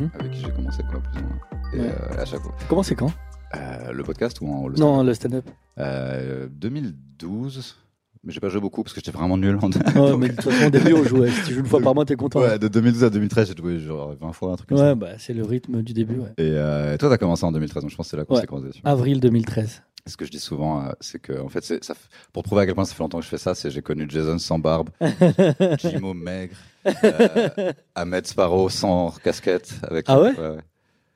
euh, Mhm. avec qui j'ai commencé quoi, plus ou moins. Et Ouais. euh, à chaque fois. Comment c'est quand? Euh, le podcast ou en le Non, le stand-up. Euh, 2012. Mais j'ai pas joué beaucoup parce que j'étais vraiment nul en Ouais, mais de toute façon, au début, on jouait. Si tu joues une fois par mois, t'es content. Ouais, de 2012 à 2013, j'ai joué genre 20 fois, un truc comme Ouais, ça. bah, c'est le rythme du début. ouais. Et euh, toi, t'as commencé en 2013, donc je pense que c'est là qu'on Ouais. Avril 2013. Ce que je dis souvent, euh, c'est que, en fait, ça, pour prouver à quel point ça fait longtemps que je fais ça, c'est j'ai connu Jason sans barbe, Jimo maigre, euh, Ahmed Sparrow sans casquette. Avec Ah ouais?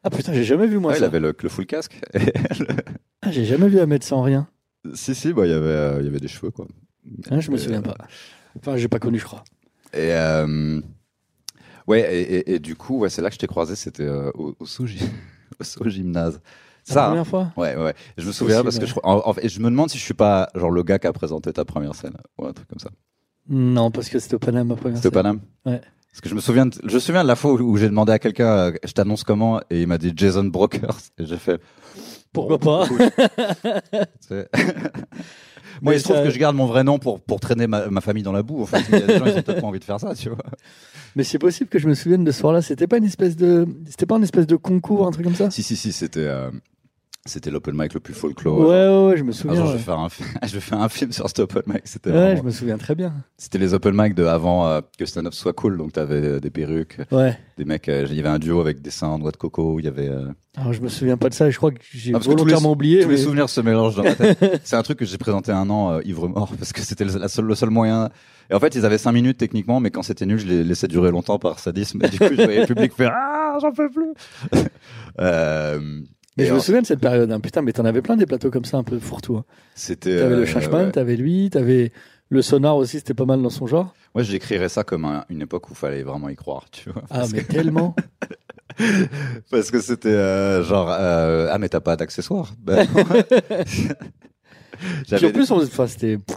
Ah putain, j'ai jamais vu moi Ouais, il ça. avait le, le full casque. Ah, j'ai jamais vu Ahmed sans rien. si, si, bah, il y avait, euh, il y avait des cheveux, quoi. Ah, je me souviens euh, pas. Enfin, j'ai pas connu, je crois. Et euh, ouais, et, et- et du coup, ouais, c'est là que je t'ai croisé, c'était euh, au, au sous au sous gymnase. La Ça, hein. première fois ouais, ouais. Je me souviens parce que je, en, en je me demande si je suis pas genre le gars qui a présenté ta première scène ou un truc comme ça. Non, parce que c'était au Panama ma première C'était au. Paname. Ouais. Parce que je me souviens, de, je me souviens de la fois où, où j'ai demandé à quelqu'un, euh, je t'annonce comment, et il m'a dit Jason Brokers, et j'ai fait. Pourquoi bon, pas Moi, Mais il se trouve ça- que je garde mon vrai nom pour, pour traîner ma, ma famille dans la boue. En fait, il y a des gens, ils ont peut-être pas envie de faire ça, tu vois. Mais c'est possible que je me souvienne de ce soir-là. C'était pas une espèce de, c'était pas une espèce de concours, un truc comme ça? Si, si, si, c'était, euh, c'était l'open mic le plus folklore. Ouais, ouais, ouais, je me souviens. je vais faire un, fi- je vais faire un film sur cet open mic. C'était Ouais, vraiment- je me souviens très bien. C'était les open mic de avant euh, que stand-up soit cool. Donc, t'avais euh, des perruques, Ouais. des mecs. euh, Il y avait un duo avec des seins en noix de coco. Il y avait. Alors, je me souviens pas de ça. Je crois que j'ai Ah, tous les- oublié. Tous les mais- souvenirs se mélangent dans ma tête. C'est un truc que j'ai présenté un an ivre mort parce que c'était le, la seule- le seul moyen. Et en fait, ils avaient cinq minutes techniquement, mais quand c'était nul, je les laissais durer longtemps par sadisme. Et du coup, je voyais le public faire Ah, j'en peux plus. euh, Mais et je me en- souviens de cette période. hein. Putain, mais t'en avais plein des plateaux comme ça, un peu fourre-tout. hein. C'était. T'avais euh, le Chachman, ouais. t'avais lui, t'avais le sonar aussi, c'était pas mal dans son genre. Moi, j'écrirais ça comme un- une époque où il fallait vraiment y croire, tu vois. Ah, mais que- tellement. Parce que c'était euh, genre euh, ah mais t'as pas d'accessoires. Ben, en plus, on... enfin, c'était. Tu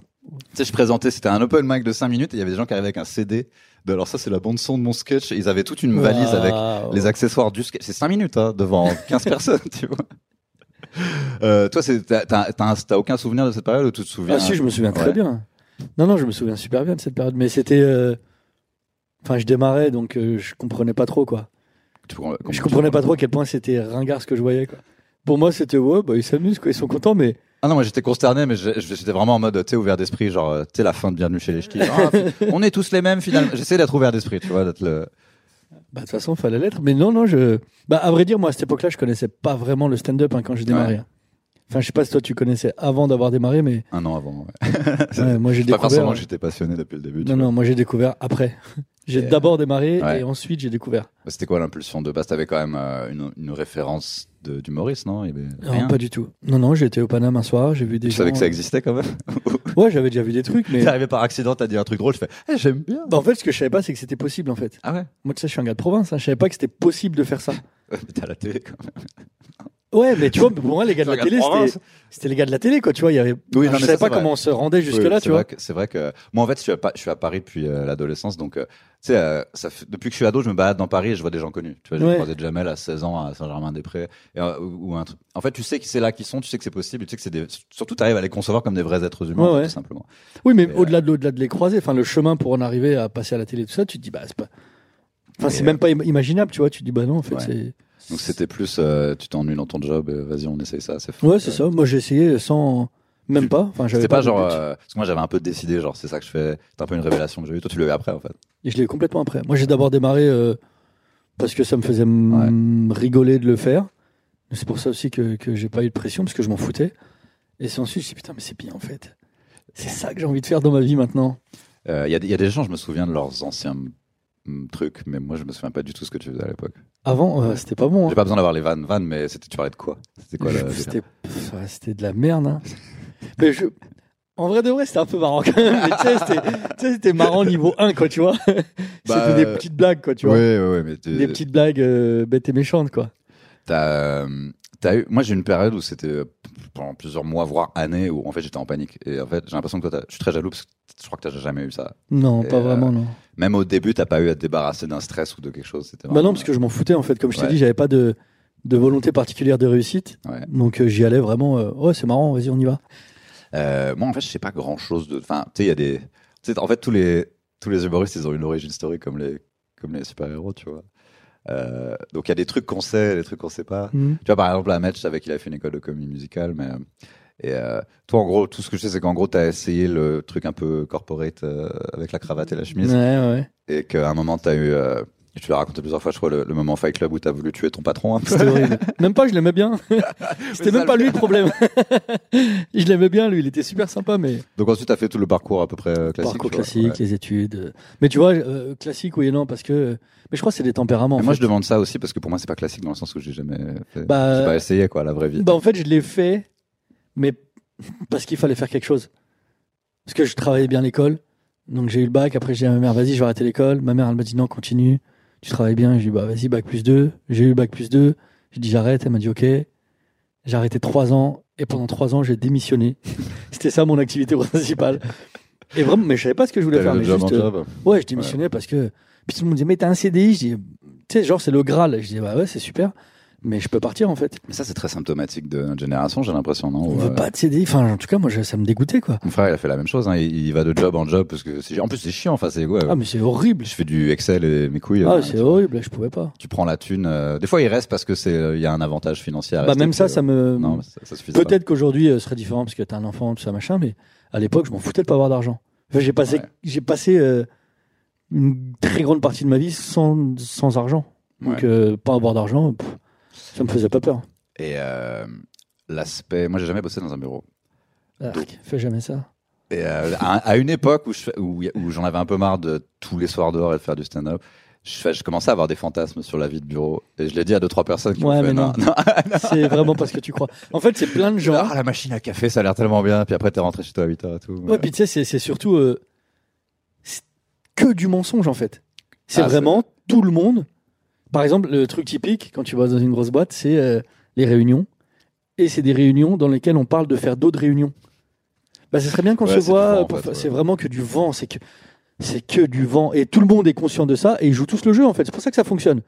sais, je présentais, c'était un open mic de 5 minutes et il y avait des gens qui arrivaient avec un CD. De, alors ça, c'est la bande son de mon sketch. Et ils avaient toute une valise avec les accessoires du sketch. C'est 5 minutes hein, devant 15 personnes, tu vois. Euh, toi, c'est- t'as t'as- t'as un- t'as aucun souvenir de cette période ou tu te souviens? Ah si, je me souviens très Ouais. bien. Non, non, je me souviens super bien de cette période. Mais c'était. euh, Enfin, je démarrais, donc euh, je comprenais pas trop, quoi. Tu Je comprenais pas trop à quel point c'était ringard ce que je voyais, quoi. Pour moi, c'était, ouais, bah, ils s'amusent, quoi. Ils sont contents, mais. Ah non, moi j'étais consterné, mais j'ai- j'étais vraiment en mode, tu ouvert d'esprit, genre, euh, tu la fin de Bienvenue chez les Ch'tis. Ah, on est tous les mêmes finalement. J'essaie d'être ouvert d'esprit, tu vois, d'être le. Bah, de toute façon, fallait l'être. Mais non, non, je. Bah, à vrai dire, moi, à cette époque-là, je connaissais pas vraiment le stand-up hein, quand j'ai démarré. Ouais. Enfin, je sais pas si toi, tu connaissais avant d'avoir démarré, mais. Un an avant, ouais. Ouais, moi, j'ai Pas découvert. forcément que j'étais passionné depuis le début. Non, vois. non, moi, j'ai découvert après. J'ai d'abord démarré ouais. et ensuite, j'ai découvert. C'était quoi l'impulsion de base? T'avais quand même euh, une, une référence de- non? Y avait Non, rien? pas du tout. Non, non, j'étais au Paname un soir, j'ai vu des Tu gens. savais que ça existait quand même? Ouais, j'avais déjà vu des trucs, mais. T'es arrivé par accident, t'as dit un truc drôle, je fais Eh, j'aime bien. Bah, en fait, ce que je savais pas, c'est que c'était possible, en fait. Ah ouais? Moi, tu sais, je suis un gars de province, hein, je savais pas que c'était possible de faire ça. Ouais, mais t'es à la télé quand même. Ouais, mais tu vois, pour moi, les gars de la télé, c'était, c'était les gars de la télé, quoi. Tu vois, il y avait. Oui, je savais pas comment on se rendait jusque-là, Oui, tu c'est vois. vrai que- C'est vrai que moi, en fait, je suis à, Pa- je suis à Paris depuis euh, l'adolescence, donc euh, tu sais, euh, depuis que je suis ado, je me balade dans Paris et je vois des gens connus. Tu vois, j'ai Ouais. croisé Jamel à 16 ans à Saint-Germain-des-Prés, euh, ou, ou un truc. En fait, tu sais que c'est là qu'ils sont, tu sais que c'est possible, tu sais que c'est des. Surtout, t'arrives à les concevoir comme des vrais êtres humains, tout simplement. Oui, mais euh, au-delà de, les croiser, enfin, le chemin pour en arriver à passer à la télé, tout ça, tu te dis, bah, c'est pas. Enfin, c'est euh, même pas im- imaginable, tu vois. Tu te dis, bah non, en fait, Ouais. c'est. Donc c'était plus, euh, tu t'ennuies dans ton job, euh, vas-y, on essaye ça, c'est fun. Ouais, c'est ça. Moi, j'ai essayé sans. Même pas. Enfin, j'avais pas genre, euh, parce que moi j'avais un peu décidé, genre c'est ça que je fais, c'est un peu une révélation que j'ai eue. Toi tu l'as eu après en fait. Et je l'ai eu complètement après. Moi, j'ai d'abord démarré parce que ça me faisait rigoler de le faire. C'est pour ça aussi que, que j'ai pas eu de pression parce que je m'en foutais. Et c'est ensuite, je me suis dit, putain, mais c'est bien en fait. C'est ça que j'ai envie de faire dans ma vie maintenant. Il y, a des- y a des gens, je me souviens de leurs anciens truc, mais moi je me souviens pas du tout ce que tu faisais à l'époque. Avant, euh, c'était pas bon. hein. J'ai pas besoin d'avoir les vannes, vannes, mais c'était tu parlais de quoi? C'était quoi C'était c'était de la merde. hein. mais je... En vrai de vrai, c'était un peu marrant quand même. Tu sais, c'était- marrant niveau 1, quoi, tu vois. Bah, c'était des petites blagues, quoi, tu vois. Ouais, ouais, ouais, mais t'es- Des petites blagues euh, bêtes et méchantes, quoi. T'as, euh, t'as eu, moi j'ai eu une période où c'était euh, pendant plusieurs mois, voire années, où en fait j'étais en panique. Et en fait, j'ai l'impression que toi, je suis très jaloux parce que je crois que t'as jamais eu ça. Non, Et, pas euh, vraiment, non. Même au début, t'as pas eu à te débarrasser d'un stress ou de quelque chose. C'était Bah non, parce que je m'en foutais, en fait. Comme je t'ai Ouais. dit, j'avais pas de, de volonté particulière de réussite. Ouais. Donc euh, j'y allais vraiment. euh, ouais, c'est marrant, vas-y, on y va. Euh, moi, en fait, je sais pas grand chose de. Enfin, tu sais, il y a des. tu sais, en fait, tous les tous les humoristes, ils ont une origin story comme les comme les super héros, tu vois. Euh, donc il y a des trucs qu'on sait, des trucs qu'on sait pas. Mhm. Tu vois, par exemple, la match, je savais qu'il a fait une école de comédie musicale, mais euh, et euh, toi, en gros, tout ce que je sais, c'est qu'en gros, t'as essayé le truc un peu corporate euh, avec la cravate et la chemise, Ouais, ouais. et qu'à un moment, t'as eu. Euh, te l'ai raconté plusieurs fois, je crois, le, le moment Fight Club où t'as voulu tuer ton patron. C'était horrible. Même pas, je l'aimais bien. C'était même pas lui le problème. je l'aimais bien, lui. Il était super sympa, mais Donc ensuite, t'as fait tout le parcours à peu près euh, classique. parcours tu vois. classique, Ouais. les études. Mais tu vois, classique, oui et non, parce que. Mais je crois que c'est des tempéraments. en moi, fait. je demande ça aussi parce que pour moi, c'est pas classique dans le sens où j'ai jamais fait. Bah, j'ai pas essayé, quoi, la vraie vie. Bah, en fait, je l'ai fait, mais parce qu'il fallait faire quelque chose. Parce que je travaillais bien à l'école. Donc, j'ai eu le bac. Après, j'ai dit à ma mère, vas-y, je vais arrêter l'école. Ma mère, elle m'a dit, non, continue. Tu travailles bien. J'ai dit, bah, vas-y, bac plus 2. J'ai eu bac plus 2. J'ai dit, j'arrête. Elle m'a dit, ok. J'ai arrêté trois ans. Et pendant trois ans, j'ai démissionné. C'était ça mon activité principale. Et vraiment, mais je savais pas ce que je voulais faire. Mais juste, euh. Ouais, je démissionnais parce que. Puis tout le monde me disait, mais t'as un CDI Je dis, tu sais, genre, c'est le Graal. Je dis, bah ouais, c'est super. Mais je peux partir, en fait. Mais ça, c'est très symptomatique de notre génération, j'ai l'impression, non? On veut euh, pas de CDI. Enfin, en tout cas, moi, je- ça me dégoûtait, quoi. Mon frère, il a fait la même chose. Hein. Il, il va de job en job parce que. En plus, c'est chiant. Enfin, c'est ouais, Ah, mais c'est horrible. Je fais du Excel et mes couilles. Ah, euh, c'est horrible. Je pouvais pas. Tu prends la thune. euh, Des fois, il reste parce que c'est. euh, Il y a un avantage financier. À Bah, même ça, ça me. Non, ça, ça suffit. Peut-être qu'aujourd'hui, ce serait différent parce que t'as un enfant, tout ça, machin, mais à l'époque, je m'en foutais de pas avoir d'argent. Enfin, j'ai passé, Ouais. j'ai passé euh, une très grande partie de ma vie sans, sans argent. Donc, Ouais. pas avoir d'argent, pff, ça me faisait pas peur. Et euh, l'aspect. Moi, j'ai jamais bossé dans un bureau. Fais jamais ça. Et euh, à, à une époque où je fais- où, y- où j'en avais un peu marre de tous les soirs dehors et de faire du stand-up, je, fais- je commençais à avoir des fantasmes sur la vie de bureau. Et je l'ai dit à deux trois personnes qui Ouais, m'ont fait mais non. C'est vraiment pas ce que tu crois. En fait, c'est plein de gens. Ah, la machine à café, ça a l'air tellement bien. Puis après, t'es rentré chez toi à 8h et tout. Ouais, puis tu sais, c'est- c'est surtout euh, c'est que du mensonge en fait. C'est Ah, vraiment tout le monde. Par exemple, le truc typique quand tu vas dans une grosse boîte, c'est euh, les réunions. Et c'est des réunions dans lesquelles on parle de faire d'autres réunions. Bah, ce serait bien qu'on Ouais, se voit. en fait, ouais. C'est vraiment que du vent. C'est que c'est que du vent. Et tout le monde est conscient de ça. Et ils jouent tous le jeu en fait. C'est pour ça que ça fonctionne.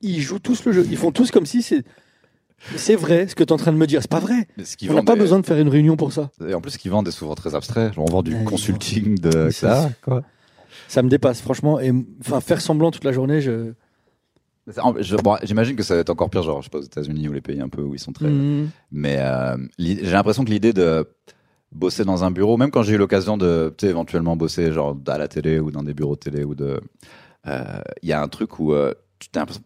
Ils jouent tous le jeu. Ils font tous comme si c'est c'est vrai ce que tu es en train de me dire. C'est pas vrai. Ce On n'a pas besoin de faire une réunion pour ça. Et en plus, ce qu'ils vendent est souvent très abstrait. On vend du Ouais, consulting de ça. Quoi. Ça me dépasse franchement. Et enfin faire semblant toute la journée, je. Bon, J'imagine que ça va être encore pire, genre, je sais pas, aux États-Unis ou les pays un peu où ils sont très. Mhm. Mais euh, j'ai l'impression que l'idée de bosser dans un bureau, même quand j'ai eu l'occasion de, tu sais, éventuellement bosser genre à la télé ou dans des bureaux de télé ou de, euh, il y a un truc où euh,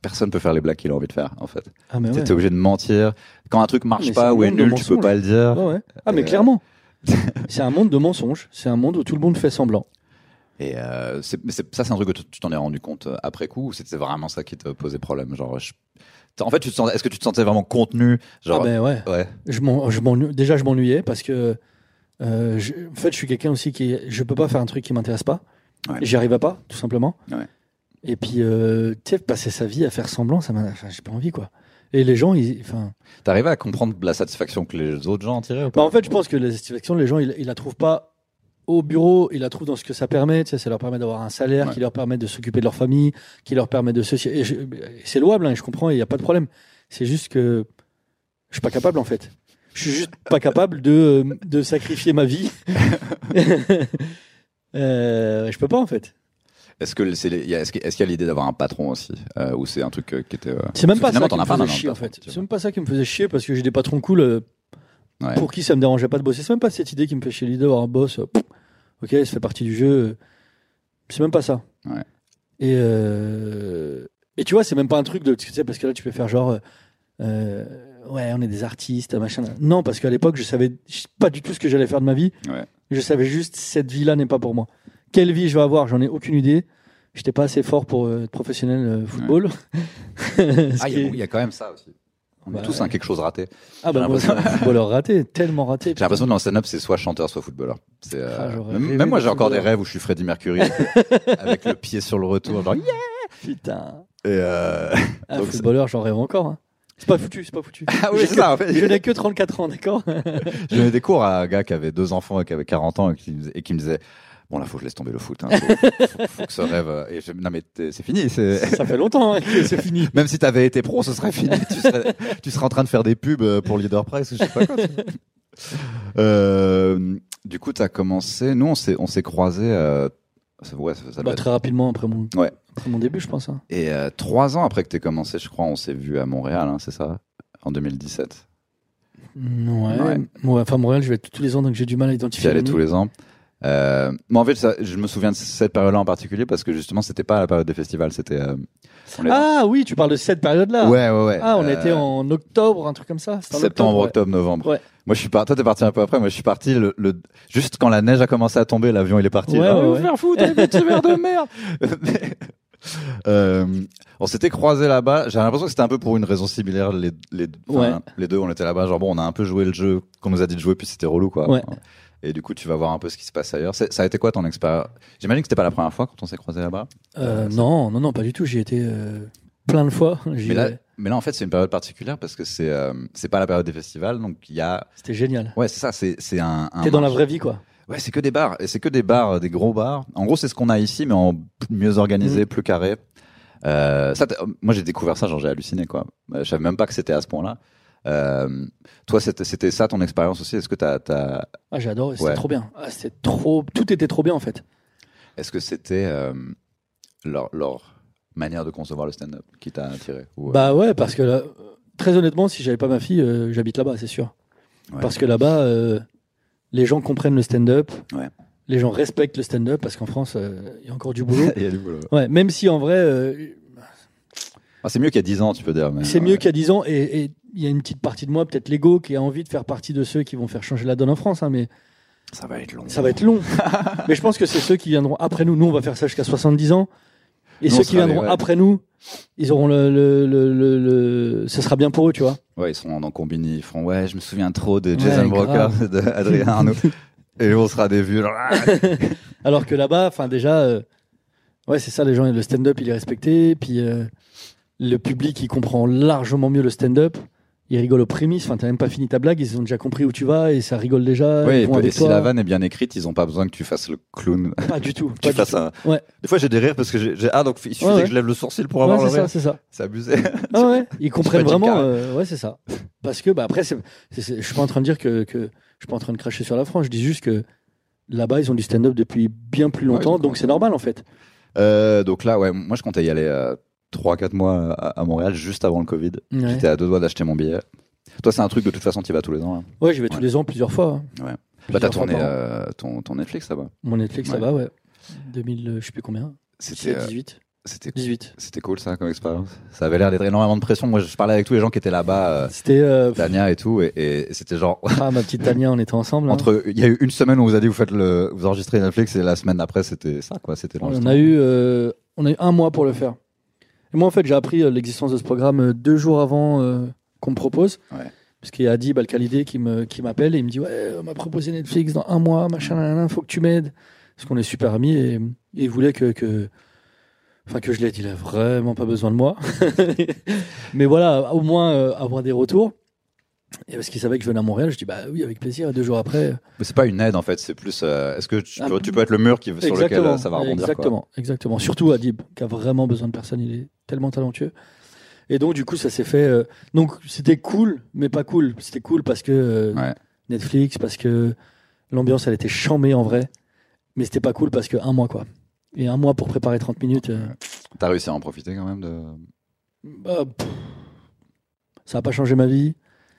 personne peut faire les blagues qu'il a envie de faire, en fait. Ah mais ouais. obligé de mentir. Quand un truc marche pas ou est nul, tu peux pas le dire. Ouais. Ah mais Euh, clairement. c'est un monde de mensonges. C'est un monde où tout le monde fait semblant. Et euh, ça, c'est un truc que tu t'en es rendu compte euh, après coup ou c'était vraiment ça qui te posait problème? Genre, je- En fait, est-ce que tu te sentais vraiment contenu? Genre, ah ben ouais. ouais. Je je déjà je m'ennuyais parce que euh, je- en fait je suis quelqu'un aussi qui je peux pas faire un truc qui m'intéresse pas. Ouais. J'y arrive pas tout simplement. Ouais. Et puis euh, tu sais passer sa vie à faire semblant ça m'a enfin, j'ai pas envie quoi. Et les gens ils enfin T'arrivais à comprendre la satisfaction que les autres gens en tiraient ou pas? Bah, en fait, je pense que la satisfaction, les gens, ils, ils la trouvent pas au bureau, ils la trouvent dans ce que ça permet. Tu sais, ça leur permet d'avoir un salaire, Ouais. qui leur permet de s'occuper de leur famille, qui leur permet de et c'est louable, hein, je comprends, il n'y a pas de problème. C'est juste que je suis pas capable, en fait. Je suis juste pas capable de, de sacrifier ma vie. euh, je peux pas, en fait. Est-ce que c'est est-ce qu'il est-ce qu'il y a l'idée d'avoir un patron aussi euh, ou c'est un truc euh, qui était euh, C'est même pas ça qui me as pas faisait chier, en patron, fait. C'est même pas ça qui me faisait chier parce que j'ai des patrons cool. euh, Ouais. pour qui ça me dérangeait pas de bosser. C'est même pas cette idée qui me fait chier l'idée d'avoir un boss. euh, pff, ok, ça fait partie du jeu. C'est même pas ça. Ouais. Et, euh, et tu vois, c'est même pas un truc de. Tu sais, parce que là, tu peux faire genre. euh, euh, ouais, on est des artistes, machin. Non, parce qu'à l'époque, je savais pas du tout ce que j'allais faire de ma vie. Ouais. Je savais juste, cette vie-là n'est pas pour moi. Quelle vie je vais avoir, j'en ai aucune idée. j'étais pas assez fort pour être professionnel football. Ah, il qui y, a- est- il y a quand même ça aussi. On Bah, est tous un quelque chose raté. Ah bah moi, footballeur raté, tellement raté. J'ai l'impression que dans le stand-up, c'est soit chanteur, soit footballeur. Euh, Ah, j'aurais même, moi, j'ai encore des rêves où je suis Freddie Mercury avec le pied sur le retour. Genre, yeah Putain. Et euh, Un Donc, footballeur, j'en rêve encore. hein. C'est pas foutu, c'est pas foutu. Ah oui, c'est ça, en fait. Je n'ai que 34 ans, d'accord? J'ai donné des cours à un gars qui avait deux enfants et qui avait 40 ans et qui, me disait- Bon, là, faut que je laisse tomber le foot. Hein. Faut, faut- faut que ce rêve. euh, Et je, non, mais c'est fini. Ça fait longtemps hein, que c'est fini. Même si t'avais été pro, ce serait fini. tu, serais, tu serais en train de faire des pubs euh, pour Leader Press ou je sais pas quoi. tu. Euh, du coup, t'as commencé. Nous, on s'est, on s'est croisés. Euh, ça- ouais, ça, Bah, être- très rapidement après mon, Ouais. après mon début, je pense. hein. Et euh, trois ans après que t'aies commencé, je crois, on s'est vu à Montréal, hein, c'est ça? En 2017. Ouais. Ouais. Ouais, Enfin, Montréal, je vais tous les ans, donc j'ai du mal à identifier. allais les tous les ans. Euh, mais en fait, ça- je me souviens de cette période-là en particulier parce que justement, c'était pas la période des festivals, c'était. euh, Ah oui, tu parles de cette période-là. ouais, ouais, ouais. Ah, on Euh, était en octobre, un truc comme ça. Septembre, ouais. octobre, novembre. Ouais. Moi, je suis parti. Toi, t'es parti un peu après. Moi, je suis parti le, le- juste quand la neige a commencé à tomber. L'avion, il est parti. Ouais, ouais, vous ouais. faire foutre, de merde. Euh, on s'était croisés là-bas. J'ai l'impression que c'était un peu pour une raison similaire. Les, les, Ouais. les deux, on était là-bas. Genre bon, on a un peu joué le jeu qu'on nous a dit de jouer, puis c'était relou, quoi. Ouais. Et du coup, tu vas voir un peu ce qui se passe ailleurs. Ça a été quoi ton expérience J'imagine que c'était pas la première fois quand on s'est croisés là-bas. Euh, non, non, non, pas du tout. J'y étais euh, plein de fois. Mais là, vais. mais là, en fait, c'est une période particulière parce que c'est euh, c'est pas la période des festivals, donc il y a C'était génial. ouais, c'est ça, c'est c'est un. un T'es dans la vraie vie, quoi. Ouais, c'est que des bars. Et c'est que des bars, euh, des gros bars. En gros, c'est ce qu'on a ici, mais en mieux organisé, Mhm. plus carré. Euh, ça, moi, j'ai découvert ça, genre j'ai halluciné, quoi. Je savais même pas que c'était à ce point-là. Euh, toi, c'était ça ton expérience aussi. Est-ce que t'as, t'as- Ah, j'ai adoré. C'était Ouais. trop bien. Ah, c'était trop. Tout était trop bien, en fait. est-ce que c'était euh, leur, leur manière de concevoir le stand-up qui t'a attiré ou, euh, Bah ouais, parce que là, très honnêtement, si j'avais pas ma fille, j'habite là-bas, c'est sûr. Ouais. Parce que là-bas, les gens comprennent le stand-up. Ouais. Les gens respectent le stand-up parce qu'en France, euh, il y a encore du boulot. il y a du boulot. ouais, même si en vrai, euh, Ah, c'est mieux qu'il y a 10 ans, tu peux dire. mais, c'est ouais. mieux qu'il y a 10 ans. Et il y a une petite partie de moi, peut-être l'ego, qui a envie de faire partie de ceux qui vont faire changer la donne en France. hein, mais Ça va être long. ça va être long. mais je pense que c'est ceux qui viendront après nous. Nous, on va faire ça jusqu'à 70 ans. Et Nous, ceux qui viendront ouais. après nous, ils auront le, le, le, le- le- Ce sera bien pour eux, tu vois. Ouais, ils sont en combini, ils feront ouais, je me souviens trop de Ouais, Jason Broker, grave. de Adrien Arnaud. Et on sera des vieux. ah Alors que là-bas, enfin déjà, euh, ouais, c'est ça, les gens, le stand-up, il est respecté, puis euh, le public, il comprend largement mieux le stand-up. Il rigole aux prémices. Enfin, t'as même pas fini ta blague, ils ont déjà compris où tu vas et ça rigole déjà. Ils et, vont puis- et avec si toi. la vanne est bien écrite, ils ont pas besoin que tu fasses le clown. Pas du tout. tu pas du fasses tout. un. Ouais. Des fois, j'ai des rires parce que j'ai. Ah, donc il suffisait Ouais, ouais. que je lève le sourcil pour avoir le c'est ça, rire. c'est ça. C'est abusé. Ah ouais, ils comprennent vraiment. Euh, ouais, c'est ça. Parce que bah après, c'est, je suis pas en train de dire que, que je suis pas en train de cracher sur la France. Je dis juste que là-bas, ils ont du stand-up depuis bien plus longtemps, donc, donc c'est normal en fait. Euh, donc là, ouais, moi je comptais y aller euh, 3-4 mois à, à Montréal juste avant le Covid. Ouais, J'étais à deux doigts d'acheter mon billet. Toi, c'est un truc de toute façon, tu y vas tous les ans. Là. Ouais, j'y vais tous Ouais. les ans, plusieurs fois. hein. Bah, Plusieurs t'as fois tourné euh, ton, ton Netflix là-bas. Mon Netflix, ça Ouais. va, ouais. 2000, euh, je sais plus combien. C'était, euh, 18. c'était, 18. c'était cool ça comme expérience. Ça avait l'air d'être énormément de pression. Moi, je parlais avec tous les gens qui étaient là-bas, euh, C'était. euh, Tania et tout, et, et c'était genre. ah, ma petite Tania, on était ensemble. hein. Entre, il y a eu une semaine où on vous a dit vous faites le, vous enregistrez Netflix et la semaine d'après c'était ça quoi, c'était On a eu, euh, on a eu un mois pour le faire. Et moi, en fait, j'ai appris euh, l'existence de ce programme euh, deux jours avant euh, qu'on me propose. Ouais. Parce qu'il y a Adib Al-Khalidé qui me- qui m'appelle et il me dit Ouais, on m'a proposé Netflix dans un mois, machin, il faut que tu m'aides. Parce qu'on est super amis et, et il voulait que. que Enfin, que je l'aide, il a vraiment pas besoin de moi. Mais voilà, au moins euh, avoir des retours. Et parce qu'il savait que je venais à Montréal, je dis Bah oui, avec plaisir. Et deux jours après, Mais c'est pas une aide en fait, c'est plus. euh, Est-ce que tu, Ah, peux, tu peux être le mur qui, sur lequel euh, ça va rebondir quoi. Exactement, exactement. Surtout Adib, qui a vraiment besoin de personne. Il est tellement talentueux. Et donc, du coup, ça s'est fait. euh, Donc, c'était cool, mais pas cool. C'était cool parce que euh, Ouais. Netflix, parce que l'ambiance, elle était chambée en vrai. Mais c'était pas cool parce que un mois, quoi. Et un mois pour préparer 30 minutes. T'as réussi à en profiter quand même de. bah, pff, ça n'a pas changé ma vie.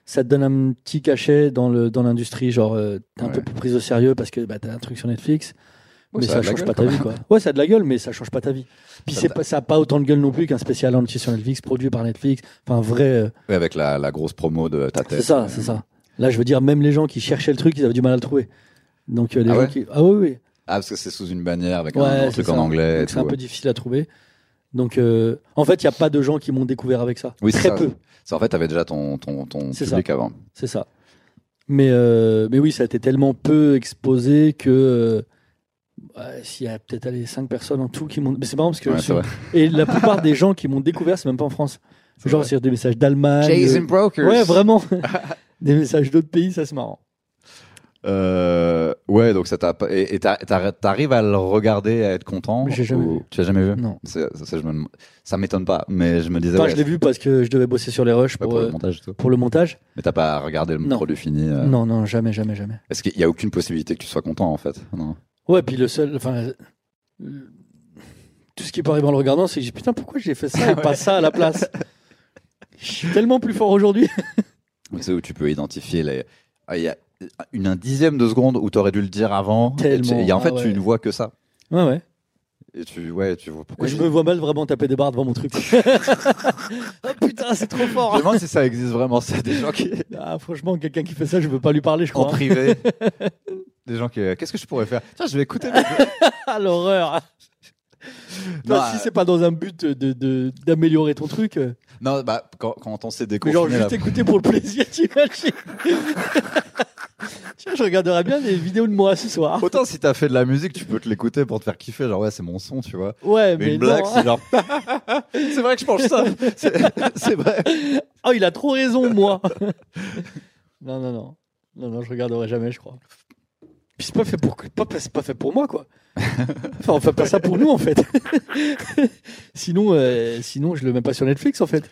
Ça te donne un petit cachet dans le dans l'industrie, genre euh, t'es un Ouais. peu plus prise au sérieux parce que bah, t'as un truc sur Netflix. Ouais, mais ça ça, change gueule, pas ta vie, quoi. Ouais, ça a de la gueule, mais ça change pas ta vie. Puis Ça pas, ça a pas autant de gueule non plus qu'un spécial entier sur Netflix, produit par Netflix. Enfin, vrai. euh, Ouais, avec la, la grosse promo de ta tête. c'est ça, c'est ça. Là, je veux dire, même les gens qui cherchaient le truc, ils avaient du mal à le trouver. Donc, euh, les Ah gens qui. Ah oui, oui. Ah, parce que c'est sous une bannière avec un, truc ça. en anglais. C'est un peu difficile à trouver. Donc, euh, en fait, il n'y a pas de gens qui m'ont découvert avec ça. Oui, c'est Très ça. peu, C'est- En fait, t'avais déjà ton, ton, ton C'est public avant. c'est ça. Mais, euh, mais oui, ça a été tellement peu exposé que. euh, ouais, S'il y a peut-être allez, 5 personnes en tout qui m'ont. Mais c'est marrant parce que. Ouais, c'est sur- vrai. Et la plupart des gens qui m'ont découvert, c'est même pas en France. C'est Genre sur des messages d'Allemagne. euh, Brokers. Ouais, vraiment. des messages d'autres pays, ça c'est marrant. Euh, ouais, donc ça t'a et t'arrives à le regarder, à être content. J'ai jamais ou- vu. Tu l'as jamais vu? Non. Ça, ça, me- ça m'étonne pas, mais je me disais. Enfin, ouais, je l'ai vu parce que je devais bosser sur les rushs pour, pour le euh, montage tout. pour le montage. Mais t'as pas regardé le Non. produit fini. euh? Non, non, jamais, jamais, jamais. Est-ce qu'il y a aucune possibilité que tu sois content en fait? Non. Ouais, puis le seul. Enfin. Tout ce qui peut arriver en le regardant, c'est que j'ai putain, pourquoi j'ai fait ça et pas ça à la place? Je suis tellement plus fort aujourd'hui. C'est où tu peux identifier les. Ah, Il y a une un dixième de seconde où t'aurais dû le dire avant. et tu- Tellement. Et en fait, Ah tu ne vois que ça. Ouais, ouais. Et tu, ouais, tu vois pourquoi. je me vois mal vraiment taper des barres devant mon truc. ah putain, c'est trop Je fort. me demande si ça existe vraiment, ça. Des gens qui. Ah, franchement, quelqu'un qui fait ça, je veux pas lui parler, je en crois. privé. Des gens qui. Qu'est-ce que je pourrais faire? Tiens, je vais écouter. Ah, l'horreur. Non, Toi, si euh, c'est pas dans un but de d'améliorer ton truc, euh, Non, bah, quand, quand on s'est mais genre déconfiné. juste là- écouter pour le plaisir, tu imagines Tiens, je regarderai bien les vidéos de moi ce soir. Autant si t'as fait de la musique, tu peux te l'écouter pour te faire kiffer. Genre, ouais, c'est mon son, tu vois. Ouais, Mais mais, une blague, c'est genre. c'est vrai que je mange ça. C'est c'est vrai. Oh, il a trop raison, moi. non, non, non. Non, non, je regarderai jamais, je crois. Puis c'est pas fait pour, pas, pas fait pour moi, quoi. Enfin, on fait pas ça pour nous, en fait. sinon, euh, sinon, je le mets pas sur Netflix, en fait.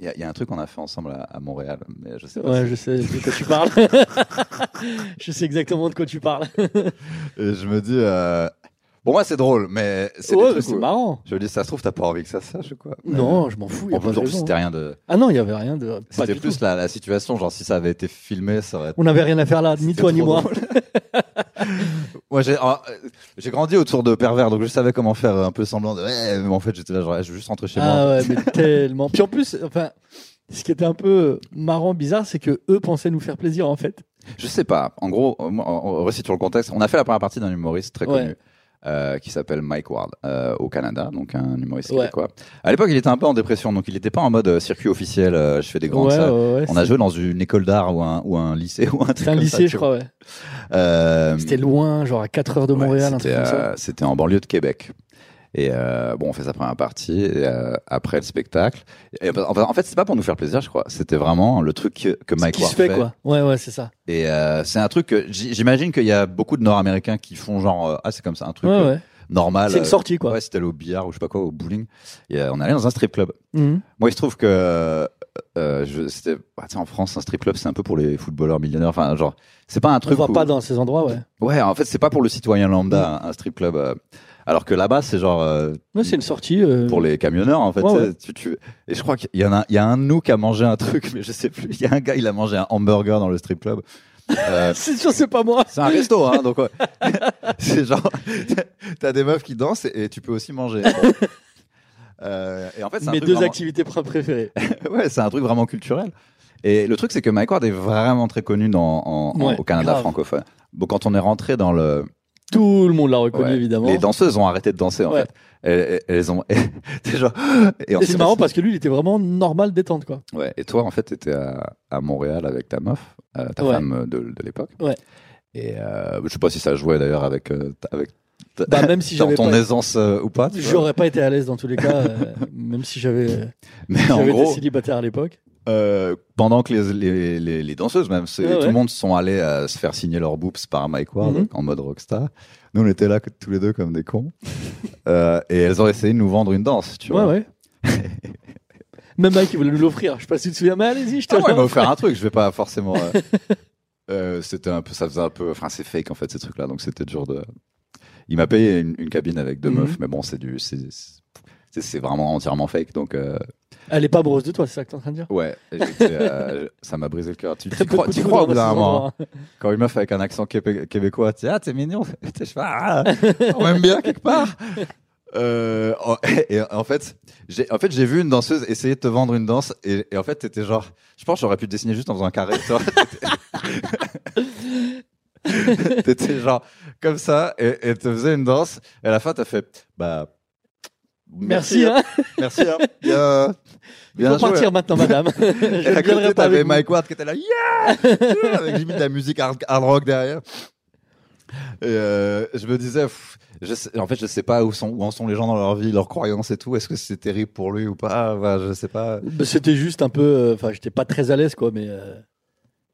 Il y, a- il y a un truc qu'on a fait ensemble à, à Montréal, mais je sais pas. Ouais, si- je sais de quoi tu parles. je sais exactement de quoi tu parles. Et je me dis. euh, Bon, moi, c'est drôle, mais c'est Ouais, marrant. Je me dis, ça se trouve, t'as pas envie que ça sache ou quoi. Non, je m'en fous. En plus, c'était hein. rien de. Ah non, il y avait rien de. C'était plus la, la situation, genre si ça avait été filmé, ça aurait été. On n'avait rien à faire là, ni toi ni moi. Moi, j'ai ah, euh, j'ai grandi autour de pervers, donc je savais comment faire un peu semblant de. Ouais, mais en fait, j'étais là, genre, je veux juste rentrer chez moi. Ah ouais, mais tellement. Puis en plus, enfin, ce qui était un peu marrant, bizarre, c'est que eux pensaient nous faire plaisir en fait. Je sais pas. En gros, euh, moi, en resituant le contexte, on a fait la première partie d'un humoriste très Ouais. connu. Euh, qui s'appelle Mike Ward euh, au Canada, donc un humoriste Ouais. québécois. À l'époque, il était un peu en dépression, donc il n'était pas en mode euh, circuit officiel. euh, je fais des grandes ouais, salles. ouais, ouais, On a joué dans une école d'art ou un, ou un lycée ou un truc un comme lycée, ça, je crois, ouais. Euh, C'était loin, genre à 4 heures de Montréal, un truc c'était, comme ça. euh, C'était en banlieue de Québec. Et euh, bon, on fait sa première partie et, euh, après le spectacle. Et, euh, en fait- fait, c'est pas pour nous faire plaisir, je crois. C'était vraiment le truc que, que Mike qui Ward se fait, quoi. Ouais, ouais, c'est ça. Et euh, c'est un truc que j'imagine qu'il y a beaucoup de Nord-Américains qui font genre ah c'est comme ça un truc Ouais, ouais. normal. C'est une sortie, quoi. Ouais, c'était allé au billard ou je sais pas quoi, au bowling. Et euh, on allait dans un strip club. Mhm. Moi, il se trouve que euh, je, c'était, bah, en France, un strip club, c'est un peu pour les footballeurs millionnaires. Enfin, genre, c'est pas un On truc. va où- pas dans ces endroits, ouais. Ouais, en fait, c'est pas pour le citoyen lambda, un, un strip club. euh, alors que là-bas, c'est genre euh, Ouais, c'est une sortie. euh, pour les camionneurs, en fait. Ouais, tu ouais. tu- tu- Et je crois qu'il y en a, il y a un nous qui a mangé un truc, mais je sais plus. Il y a un gars, il a mangé un hamburger dans le strip club. Euh, C'est sûr, c'est pas moi. c'est un resto, hein, donc ouais. c'est genre, t'as des meufs qui dansent et, et tu peux aussi manger. Bon. Euh, et en fait, Mes deux vraiment- activités pr- préférées. ouais, c'est un truc vraiment culturel. Et le truc, c'est que Mike Ward est vraiment très connu dans, en- en- Ouais, au Canada grave. francophone. Bon, quand on est rentré dans le, Tout le monde l'a reconnu, ouais, évidemment. les danseuses ont arrêté de danser en Ouais. fait. Elles, elles- ont, genre, et Et c'est marrant parce que lui, il était vraiment normal, détente, quoi. Ouais. Et toi, en fait, t'étais à, à Montréal avec ta meuf, euh, ta Ouais. femme de, de l'époque. Ouais. Et euh, je sais pas si ça jouait d'ailleurs avec, euh, avec Bah, même si j'avais ton pas- aisance euh, ou pas. tu. J'aurais pas été à l'aise dans tous les cas, euh, même si j'avais euh, Mais si en j'avais été gros, célibataire à l'époque. Euh, pendant que les, les, les, les danseuses, même, Ouais, tout le monde sont allés euh, se faire signer leurs boobs par Mike Ward Mhm. en mode rockstar. Nous, on était là tous les deux comme des cons. Euh, et elles ont essayé de nous vendre une danse, tu Ouais, vois. ouais. Même Mike, il voulait nous l'offrir. Je sais pas si tu te souviens, mais allez-y, je te Ah ouais, il m'a offert un truc, je vais pas forcément. euh, c'était un peu, ça faisait un peu, enfin c'est fake en fait ces trucs-là, donc c'était dur de. Il m'a payé une, une cabine avec deux Mhm. meufs, mais bon c'est du, c'est, vraiment entièrement fake, donc Elle est pas amoureuse de toi, c'est ça que t'es en train de dire ouais, j'étais, euh, ça m'a brisé le cœur. Tu, crois, de crois au bout d'un moment, endroits. quand une meuf avec un accent québé- québécois, tu dis ah t'es mignon, je fais ah, on m'aime bien quelque part. Euh, en- et en fait, j'ai en fait j'ai vu une danseuse essayer de te vendre une danse et, et en fait t'étais genre, je pense que j'aurais pu te dessiner juste en faisant un carré. tu vois. T'étais genre comme ça et et te faisais une danse. Et à la fin, t'as fait bah. Merci, hein. Merci, hein. Bien, Il bien faut joué. partir maintenant, madame. Je Et à côté, t'avais. Mike Ward qui était là, yeah! avec limite de la musique hard, hard rock derrière. Et euh, je me disais, pff, je sais- en fait, je sais pas où, sont, où en sont les gens dans leur vie, leurs croyances et tout. Est-ce que c'est terrible pour lui ou pas? Bah, Je sais pas. Bah, C'était juste un peu. euh, Enfin, j'étais pas très à l'aise, quoi, mais. euh,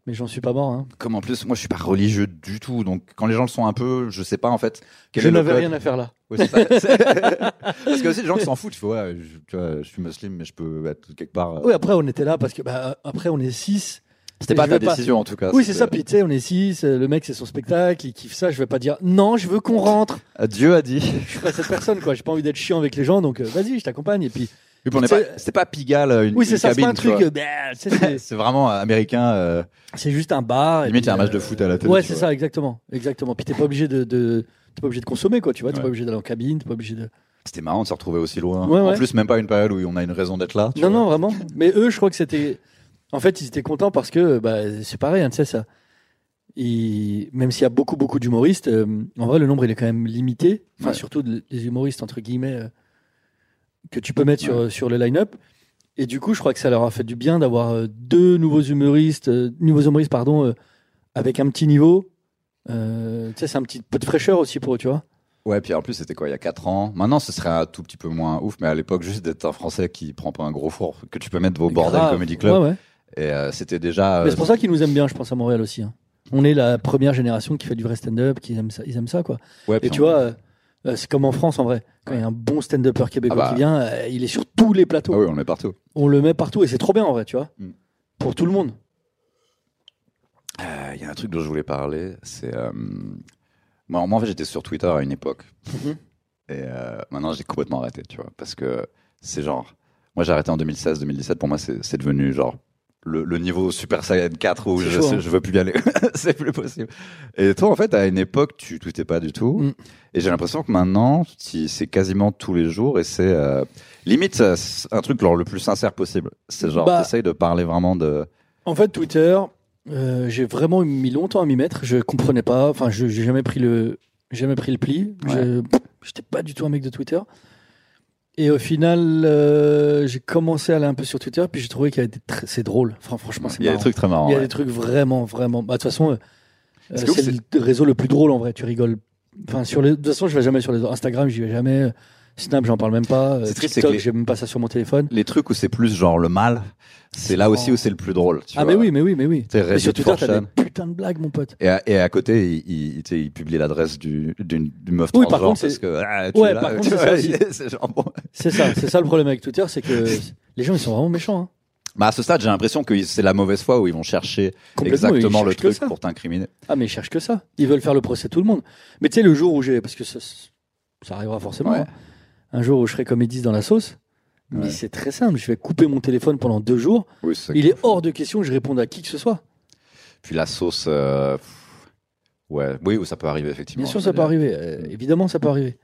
Mais j'en suis pas mort. Hein. Comme en plus, moi, je suis pas religieux du tout. Donc, quand les gens le sont un peu, je sais pas en fait. quel Je n'avais rien à faire là. Ouais, c'est ça. Parce que aussi, les gens qui s'en foutent, ouais, je, tu vois, je suis musulman, mais je peux être quelque part. euh, Oui, après, on était là parce que. Bah, après, on est 6. C'était pas ta pas- décision en tout cas. Oui, c'est ça. Puis, tu sais, on est 6. Le mec, c'est son spectacle. Il kiffe ça. Je vais pas dire non, je veux qu'on rentre. Dieu a dit. Je suis pas cette personne, quoi. J'ai pas envie d'être chiant avec les gens. Donc, euh, vas-y, je t'accompagne. Et puis. Oui, on est C'est- pas- pas Pigalle, une, Oui, c'est une ça. C'est cabine, pas un truc. euh, bah, tu sais, c'est- C'est vraiment euh, américain. euh, C'est juste un bar. et Limite, il y a puis, un match de foot à la télé, Ouais, tu c'est vois. ça, exactement, exactement. Puis t'es pas obligé de, de- t'es pas obligé de consommer, quoi. Tu vois, t'es Ouais. pas obligé d'aller en cabine, t'es pas obligé de. C'était marrant de se retrouver aussi loin. Ouais, En ouais. plus, même pas une période où on a une raison d'être là. tu Non, vois. non, vraiment. Mais eux, je crois que c'était. En fait, ils étaient contents parce que, bah, c'est pareil, hein, tu sais ça. Ils- Même s'il y a beaucoup, beaucoup d'humoristes, euh, en vrai, le nombre il est quand même limité. Enfin, Ouais. surtout de- des humoristes entre guillemets euh, que tu peux mettre sur sur le line-up. Et du coup, je crois que ça leur a fait du bien d'avoir euh, deux nouveaux humoristes, euh, nouveaux humoristes, pardon, euh, avec un petit niveau. Euh, tu sais, c'est un petit peu de fraîcheur aussi pour eux, tu vois. Ouais, puis en plus, c'était quoi, il y a 4 ans? Maintenant, ce serait un tout petit peu moins ouf, mais à l'époque, juste d'être un Français qui prend pas un gros four, que tu peux mettre au bordel Grave. Comedy Club. Ouais, ouais. Et euh, c'était déjà. Mais c'est pour ça qu'ils nous aiment bien, je pense, à Montréal aussi. hein. On est la première génération qui fait du vrai stand-up, qui aime ça, ils aiment ça, quoi. ouais, Et tu on- vois, euh, c'est comme en France en vrai. Quand il y a un bon stand-upper québécois Ah bah. qui vient, euh, il est sur tous les plateaux. Ah oui, on le met partout. On le met partout et c'est trop bien en vrai, tu vois. Mm. Pour tout le monde. Euh, Il y a un truc dont je voulais parler, c'est. Moi, moi, en fait, j'étais sur Twitter à une époque. Mhm. Et maintenant, j'ai complètement arrêté, tu vois. Parce que c'est genre. Moi, j'ai arrêté en 2016-2017. Pour moi, c'est devenu genre. Le, le niveau Super Saiyan 4 où je, chaud, hein. je veux plus y aller. c'est plus possible. Et toi, en fait, à une époque, tu tweetais pas du tout. Mm. Et j'ai l'impression que maintenant, c'est quasiment tous les jours et c'est euh, limite un truc genre, le plus sincère possible. C'est genre, Bah. t'essayes de parler vraiment de. En fait, Twitter, euh, j'ai vraiment mis longtemps à m'y mettre. Je comprenais pas. Enfin, je j'ai jamais pris le, jamais pris le pli. Je- J'étais pas du tout un mec de Twitter. Et au final, euh, j'ai commencé à aller un peu sur Twitter, puis j'ai trouvé qu'il y avait des tr- c'est drôle. Enfin, franchement, c'est Il y a des trucs très marrants. Il y a ouais. des trucs vraiment, vraiment. Bah, de toute façon, euh, c'est le réseau le plus drôle en vrai. Tu rigoles. Enfin, sur les... De toute façon, je vais jamais sur les Instagram, j'y vais jamais. Snap, j'en parle même pas. Euh, C'est triste, c'est TikTok, que les- j'ai même pas ça sur mon téléphone. les trucs où c'est plus genre le mal, c'est là aussi où c'est le plus drôle. tu Ah, vois. mais oui, mais oui, mais oui. T'es Mais sur Twitter, t'as 4chan. des putains de blagues, mon pote. Et à, et à côté, il, il, il publie l'adresse du, d'une, d'une meuf Oui, par transgenre contre, parce que ah, tu Ouais, par contre, c'est ça c'est ça, c'est ça le problème avec Twitter, c'est que les gens ils sont vraiment méchants. hein. Bah, à ce stade, j'ai l'impression que c'est la mauvaise foi où ils vont chercher exactement le truc pour t'incriminer. Ah mais ils cherchent que ça. Ils veulent faire le procès de tout le monde. Mais tu sais le jour où j'ai, parce que ça, ça arrivera forcément, Ouais. hein. Un jour où je serai comme ils disent dans la sauce. Mais Ouais. c'est très simple. Je vais couper mon téléphone pendant deux jours. Oui, Il est hors de question que je réponde à qui que ce soit. Puis la sauce, euh, ouais, oui, ça peut arriver effectivement. Bien sûr, ça peut arriver. Euh, évidemment, ça peut arriver.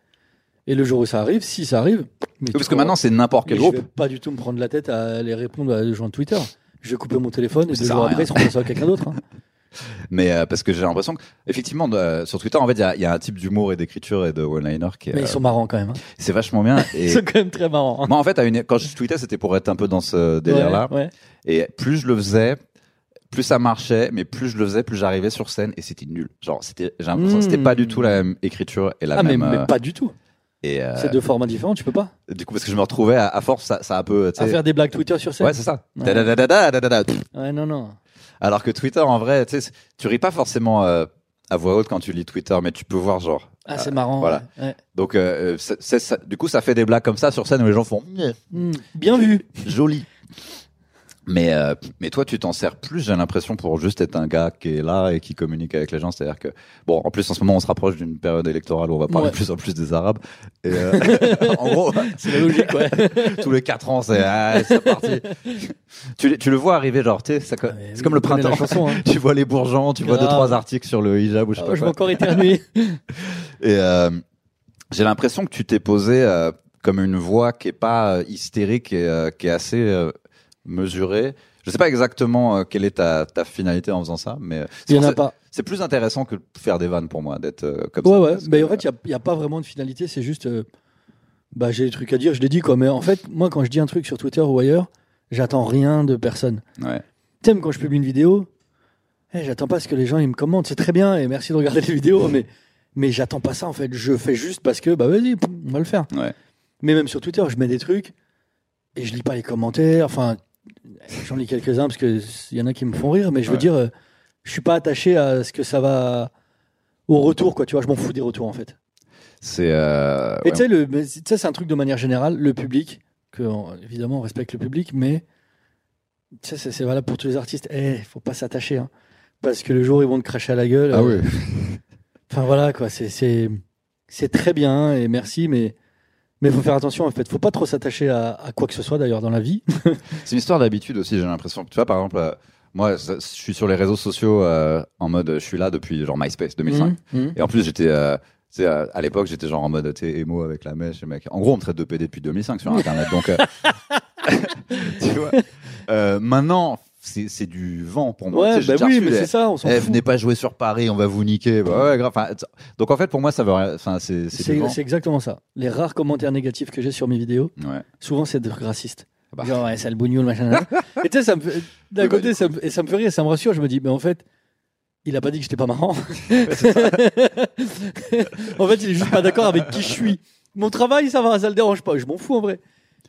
Et le jour où ça arrive, si ça arrive. Mais parce que maintenant, c'est n'importe quel groupe. Je vais pas du tout me prendre la tête à aller répondre à des gens de Twitter. Je vais couper mon téléphone et deux jours après, ils seront à quelqu'un d'autre. hein. Mais euh, parce que j'ai l'impression que, effectivement, de- sur Twitter, en fait, il y a, il y a un type d'humour et d'écriture et de one-liner qui est, Mais euh, ils sont marrants quand même. hein. c'est vachement bien. Et Ils sont quand même très marrants. hein. moi, en fait, à une, quand je tweetais, c'était pour être un peu dans ce délire-là. Ouais, ouais. Et plus je le faisais, plus ça marchait, mais plus je le faisais, plus j'arrivais sur scène et c'était nul. Genre, c'était, j'ai l'impression que c'était pas du tout la même écriture et la Ah, même. mais euh, pas du tout. euh, C'est deux formats différents, tu peux pas. du coup, parce que je me retrouvais à, à force, ça, ça a un peu. À faire des blagues Twitter sur scène. Ouais, c'est ça. Ouais, non, non. Alors que Twitter, en vrai, tu sais, tu ris pas forcément euh, à voix haute quand tu lis Twitter, mais tu peux voir genre. Ah, c'est marrant. voilà. ouais, ouais. Donc, euh, c'est ça- du coup, ça fait des blagues comme ça sur scène où les gens font Hmm, Bien vu. joli. Mais, euh, mais toi, tu t'en sers plus, j'ai l'impression, pour juste être un gars qui est là et qui communique avec les gens. C'est-à-dire que, bon, en plus, en ce moment, on se rapproche d'une période électorale où on va parler Ouais. de plus en plus des Arabes. Et, euh, en gros, C'est la logique, ouais. tous les quatre ans, c'est ah, parti. tu, le- tu le vois arriver, genre, tu Ah, c'est comme le printemps. chanson, hein. tu vois les bourgeons, tu vois deux, trois articles sur le hijab ou je sais Oh, pas je vais encore éternuer. Et euh, j'ai l'impression que tu t'es posé euh, comme une voix qui est pas euh, hystérique et euh, qui est assez euh, mesurée, Je sais pas exactement euh, quelle est ta, ta finalité en faisant ça, mais Il y en a c'est- pas. C'est plus intéressant que faire des vannes pour moi, d'être euh, comme Ouais, ça. ouais. parce Mais en fait, il n'y a, pas vraiment de finalité. C'est juste. euh, bah, j'ai des trucs à dire, je l'ai dit, quoi. Mais en fait, moi, quand je dis un truc sur Twitter ou ailleurs, j'attends rien de personne. Ouais. T'aimes quand je publie une vidéo? Eh, J'attends pas ce que les gens ils me commentent. C'est très bien et merci de regarder les vidéos, mais, mais j'attends pas ça en fait. Je fais juste parce que, bah vas-y, on va le faire. Ouais. Mais même sur Twitter, je mets des trucs et je lis pas les commentaires. Enfin, j'en lis quelques-uns parce qu'il y en a qui me font rire, mais je veux Ouais. dire, euh, je suis pas attaché à ce que ça va au retour, quoi. Tu vois, je m'en fous des retours en fait. C'est. euh, Et ouais. tu sais, c'est un truc de manière générale, le public, que on- évidemment on respecte le public, mais tu sais, c'est valable pour tous les artistes. Eh, faut pas s'attacher, hein, parce que le jour ils vont te cracher à la gueule. Ah euh, oui. Enfin voilà quoi, c'est c'est c'est très bien et merci, mais mais faut faire attention en fait. Faut pas trop s'attacher à, à quoi que ce soit d'ailleurs dans la vie. C'est une histoire d'habitude aussi, j'ai l'impression. Tu vois, par exemple, euh, moi, je suis sur les réseaux sociaux euh, en mode, je suis là depuis genre MySpace 2005. Mhm, mhm. Et en plus, j'étais, euh, à l'époque, j'étais genre en mode, sais, émo avec la mèche, mec. En gros, on me traite de PD depuis 2005 sur Internet. donc, euh, tu vois. Maintenant, c'est du vent pour moi. Ouais, bah oui, mais c'est ça, on Eh, venez pas jouer sur Paris, on va vous niquer. Bah ouais, grave. Donc en fait, pour moi, ça veut, rien- enfin, c'est exactement ça. Les rares commentaires négatifs que j'ai sur mes vidéos, Ouais. souvent c'est de racistes. Bah. Genre, ouais, sale bougnoul, machin. et tu sais, ça me fait- d'un côté, ça me, et ça me fait rire, ça me rassure. Je me dis, mais en fait, il a pas dit que j'étais pas marrant. en fait, il est juste pas d'accord avec qui je suis. Mon travail, ça va, ça le dérange pas. Je m'en fous en vrai.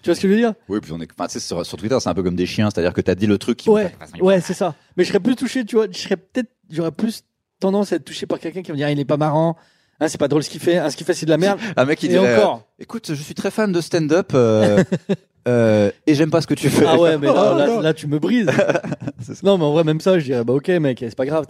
Tu vois ce que je veux dire? Oui, puis on est, enfin, sur, sur Twitter, c'est un peu comme des chiens, c'est-à-dire que t'as dit le truc qui. Ouais, ouais, c'est ça. Mais je serais plus touché, tu vois. Je serais peut-être, j'aurais plus tendance à être touché par quelqu'un qui va me dire, il est pas marrant. Hein, c'est pas drôle ce qu'il fait. Hein, ce qu'il fait, c'est de la merde. Un mec qui Et dirait. encore. euh, Écoute, je suis très fan de stand-up euh, euh, et j'aime pas ce que tu fais. Ah ouais, mais là, Oh, là, non. là, tu me brises. Non, mais en vrai, même ça, je dirais, bah ok, mec, c'est pas grave,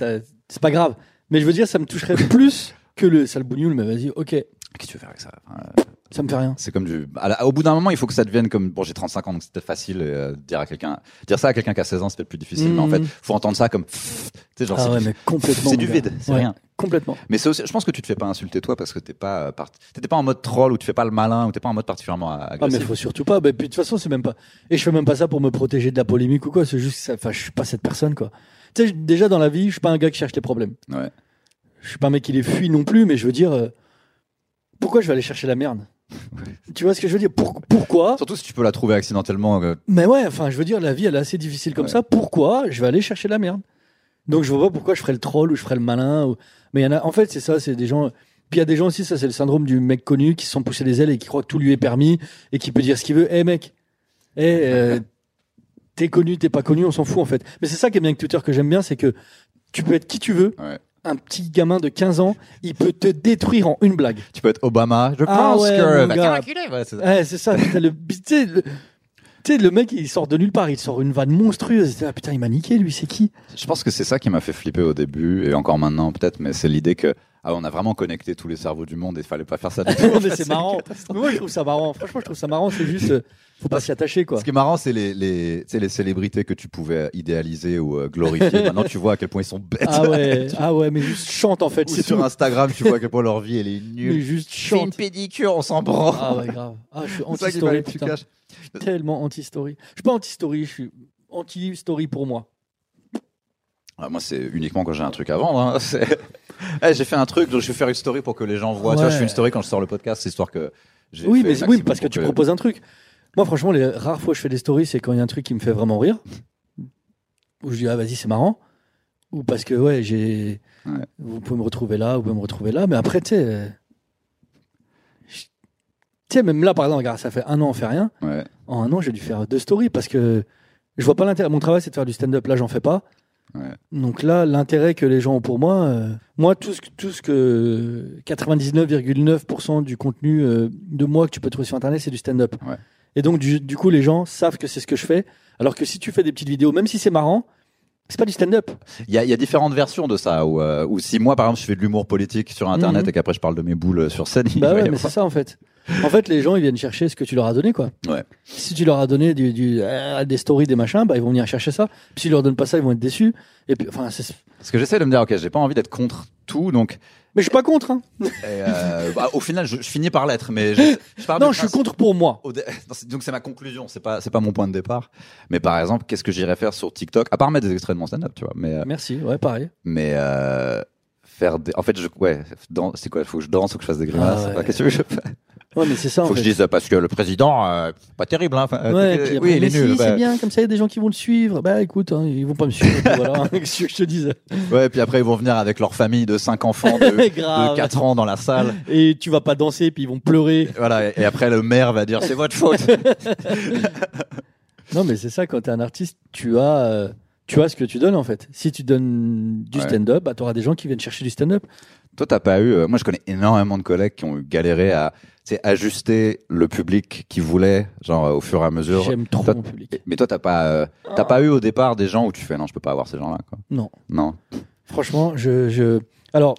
c'est pas grave. Mais je veux dire, ça me toucherait plus que le sale bougnoul, mais vas-y, ok, Qu'est-ce que tu veux faire avec ça? Euh, ça me fait rien. C'est comme du. à la- au bout d'un moment, il faut que ça devienne comme. Bon, j'ai 35 ans, donc peut-être facile euh, de dire à quelqu'un. Dire ça à quelqu'un qui a 16 ans, c'est peut-être plus difficile. Mais en fait, Mhm. faut entendre ça comme. Tu sais, genre, Ah c'est ouais, du- mais complètement. c'est du mon gars. vide, c'est Ouais, rien. Complètement. Mais c'est aussi, je pense que tu te fais pas insulter toi parce que t'es pas, euh, part- t'étais pas en mode troll ou tu fais pas le malin ou t'es pas en mode particulièrement euh, Ah, mais agressif. faut surtout pas. Bah, puis, de toute façon, c'est même pas. Et je fais même pas ça pour me protéger de la polémique ou quoi. C'est juste que ça. Enfin, je suis pas cette personne, quoi. Tu sais, déjà dans la vie, je suis pas un gars qui cherche les problèmes. Ouais. Je suis pas un mec qui les fuit non plus, mais je veux dire, euh, pourquoi je vais aller chercher la merde? Tu vois ce que je veux dire Pour- Pourquoi Surtout si tu peux la trouver accidentellement. euh, Mais ouais, enfin, je veux dire, la vie, elle est assez difficile comme Ouais. ça. Pourquoi je vais aller chercher la merde Donc, je vois pas pourquoi je ferais le troll ou je ferais le malin. ou- Mais il y en a. En fait, c'est ça, c'est des gens. Puis il y a des gens aussi, ça, c'est le syndrome du mec connu qui se sont poussés les ailes et qui croit que tout lui est permis et qui peut dire ce qu'il veut. Eh mec, eh, euh, t'es connu, t'es pas connu, on s'en fout en fait. Mais c'est ça qui est bien avec Twitter que j'aime bien, c'est que tu peux être qui tu veux. Ouais. Un petit gamin de 15 ans, il peut te détruire en une blague. Tu peux être Obama. Je Ah pense ouais, que. Bah, c'est ça. Ouais, c'est ça. putain, le, mec, il sort de nulle part, il sort une vanne monstrueuse. Ah, putain, il m'a niqué, lui, c'est qui? Je pense que c'est ça qui m'a fait flipper au début et encore maintenant peut-être, mais c'est l'idée que ah, on a vraiment connecté tous les cerveaux du monde et il fallait pas faire ça. du tout. Mais c'est marrant. Mais moi, je trouve ça marrant. Franchement, je trouve ça marrant. C'est juste, euh, faut pas s'y attacher, quoi. Ce qui est marrant, c'est les, les, les célébrités que tu pouvais idéaliser ou euh, glorifier. Maintenant, tu vois à quel point ils sont bêtes. Ah ouais, ah ouais, mais juste chante en fait. Ou sur tout. Instagram, tu vois à quel point leur vie elle est Mais nulle. juste Fais une chante. pédicure, on s'en branle. Ah ouais, grave. Ah, je suis anti-story, tellement anti-story. Je suis pas anti-story, je suis anti-story pour moi. Ah, moi, c'est uniquement quand j'ai un truc à vendre. hein. Eh, j'ai fait un truc, donc je vais faire une story pour que les gens voient. Tu vois, Ouais. je fais une story quand je sors le podcast, c'est histoire que. j'ai Oui, mais oui, parce que tu proposes un truc. Moi, franchement, les rares fois où je fais des stories, c'est quand il y a un truc qui me fait vraiment rire. Où je dis, ah, vas-y, c'est marrant. Ou parce que, ouais, j'ai. Ouais. Vous pouvez me retrouver là, vous pouvez me retrouver là. Mais après, tu sais. Tu sais, même là, par exemple, regarde, ça fait un an, on fait rien. Ouais. En un an, j'ai dû faire deux stories parce que je vois pas l'intérêt. Mon travail, c'est de faire du stand-up. Là, j'en fais pas. Ouais. Donc là, l'intérêt que les gens ont pour moi, euh, moi, tout ce, que- tout ce que 99,9% du contenu euh, de moi que tu peux trouver sur Internet, c'est du stand-up. Ouais. Et donc, du, du coup, les gens savent que c'est ce que je fais. Alors que si tu fais des petites vidéos, même si c'est marrant, c'est pas du stand-up. Il y a, il y a différentes versions de ça. Où, euh, où si moi, par exemple, je fais de l'humour politique sur Internet Mhm. et qu'après je parle de mes boules sur scène, Bah ouais, mais c'est ça en fait. En fait, les gens, ils viennent chercher ce que tu leur as donné, quoi. Ouais. Si tu leur as donné du, du- euh, des stories, des machins, bah, ils vont venir chercher ça. Puis si tu leur donnes pas ça, ils vont être déçus. Et puis, enfin, c'est- Parce que j'essaie de me dire, ok, j'ai pas envie d'être contre tout, donc mais je suis pas contre, hein. et, euh, bah, au final, je, je finis par l'être, mais je, je Non, je suis contre pour moi. donc c'est ma conclusion, c'est pas c'est pas mon point de départ. Mais par exemple, qu'est-ce que j'irais faire sur TikTok à part mettre des extraits de mon stand-up, tu vois. Mais euh, Merci, ouais, pareil. mais euh, faire des, en fait, je, ouais, dans- c'est quoi Faut que je danse, faut que je fasse des grimaces. Ah ouais. Qu'est-ce que je fais? Ouais, mais c'est ça, en Faut que fait. je dise parce que le président, euh, pas terrible, hein. Enfin, euh, Ouais, euh, puis après, oui, il mais est nul. si, bah. c'est bien, comme ça, il y a des gens qui vont le suivre. Bah écoute, hein, ils vont pas me suivre. voilà, qu'est-ce que je te dise? Ouais, puis après ils vont venir avec leur famille de 5 enfants de, de 4 ans dans la salle. Et tu vas pas danser, puis ils vont pleurer. Voilà, et après le maire va dire c'est votre faute. Non, mais c'est ça, quand t'es un artiste, tu as, euh, tu as ce que tu donnes, en fait. Si tu donnes du Ouais. stand-up, bah, t'auras des gens qui viennent chercher du stand-up. Toi, t'as pas eu. euh, moi, je connais énormément de collègues qui ont galéré à sais, ajuster le public qu'ils voulaient, genre au fur et à mesure. J'aime trop Toi- mon public. Mais toi, t'as pas, euh, t'as pas eu au départ des gens où tu fais non, je peux pas avoir ces gens-là. Quoi. Non. Non. Franchement, je, je... alors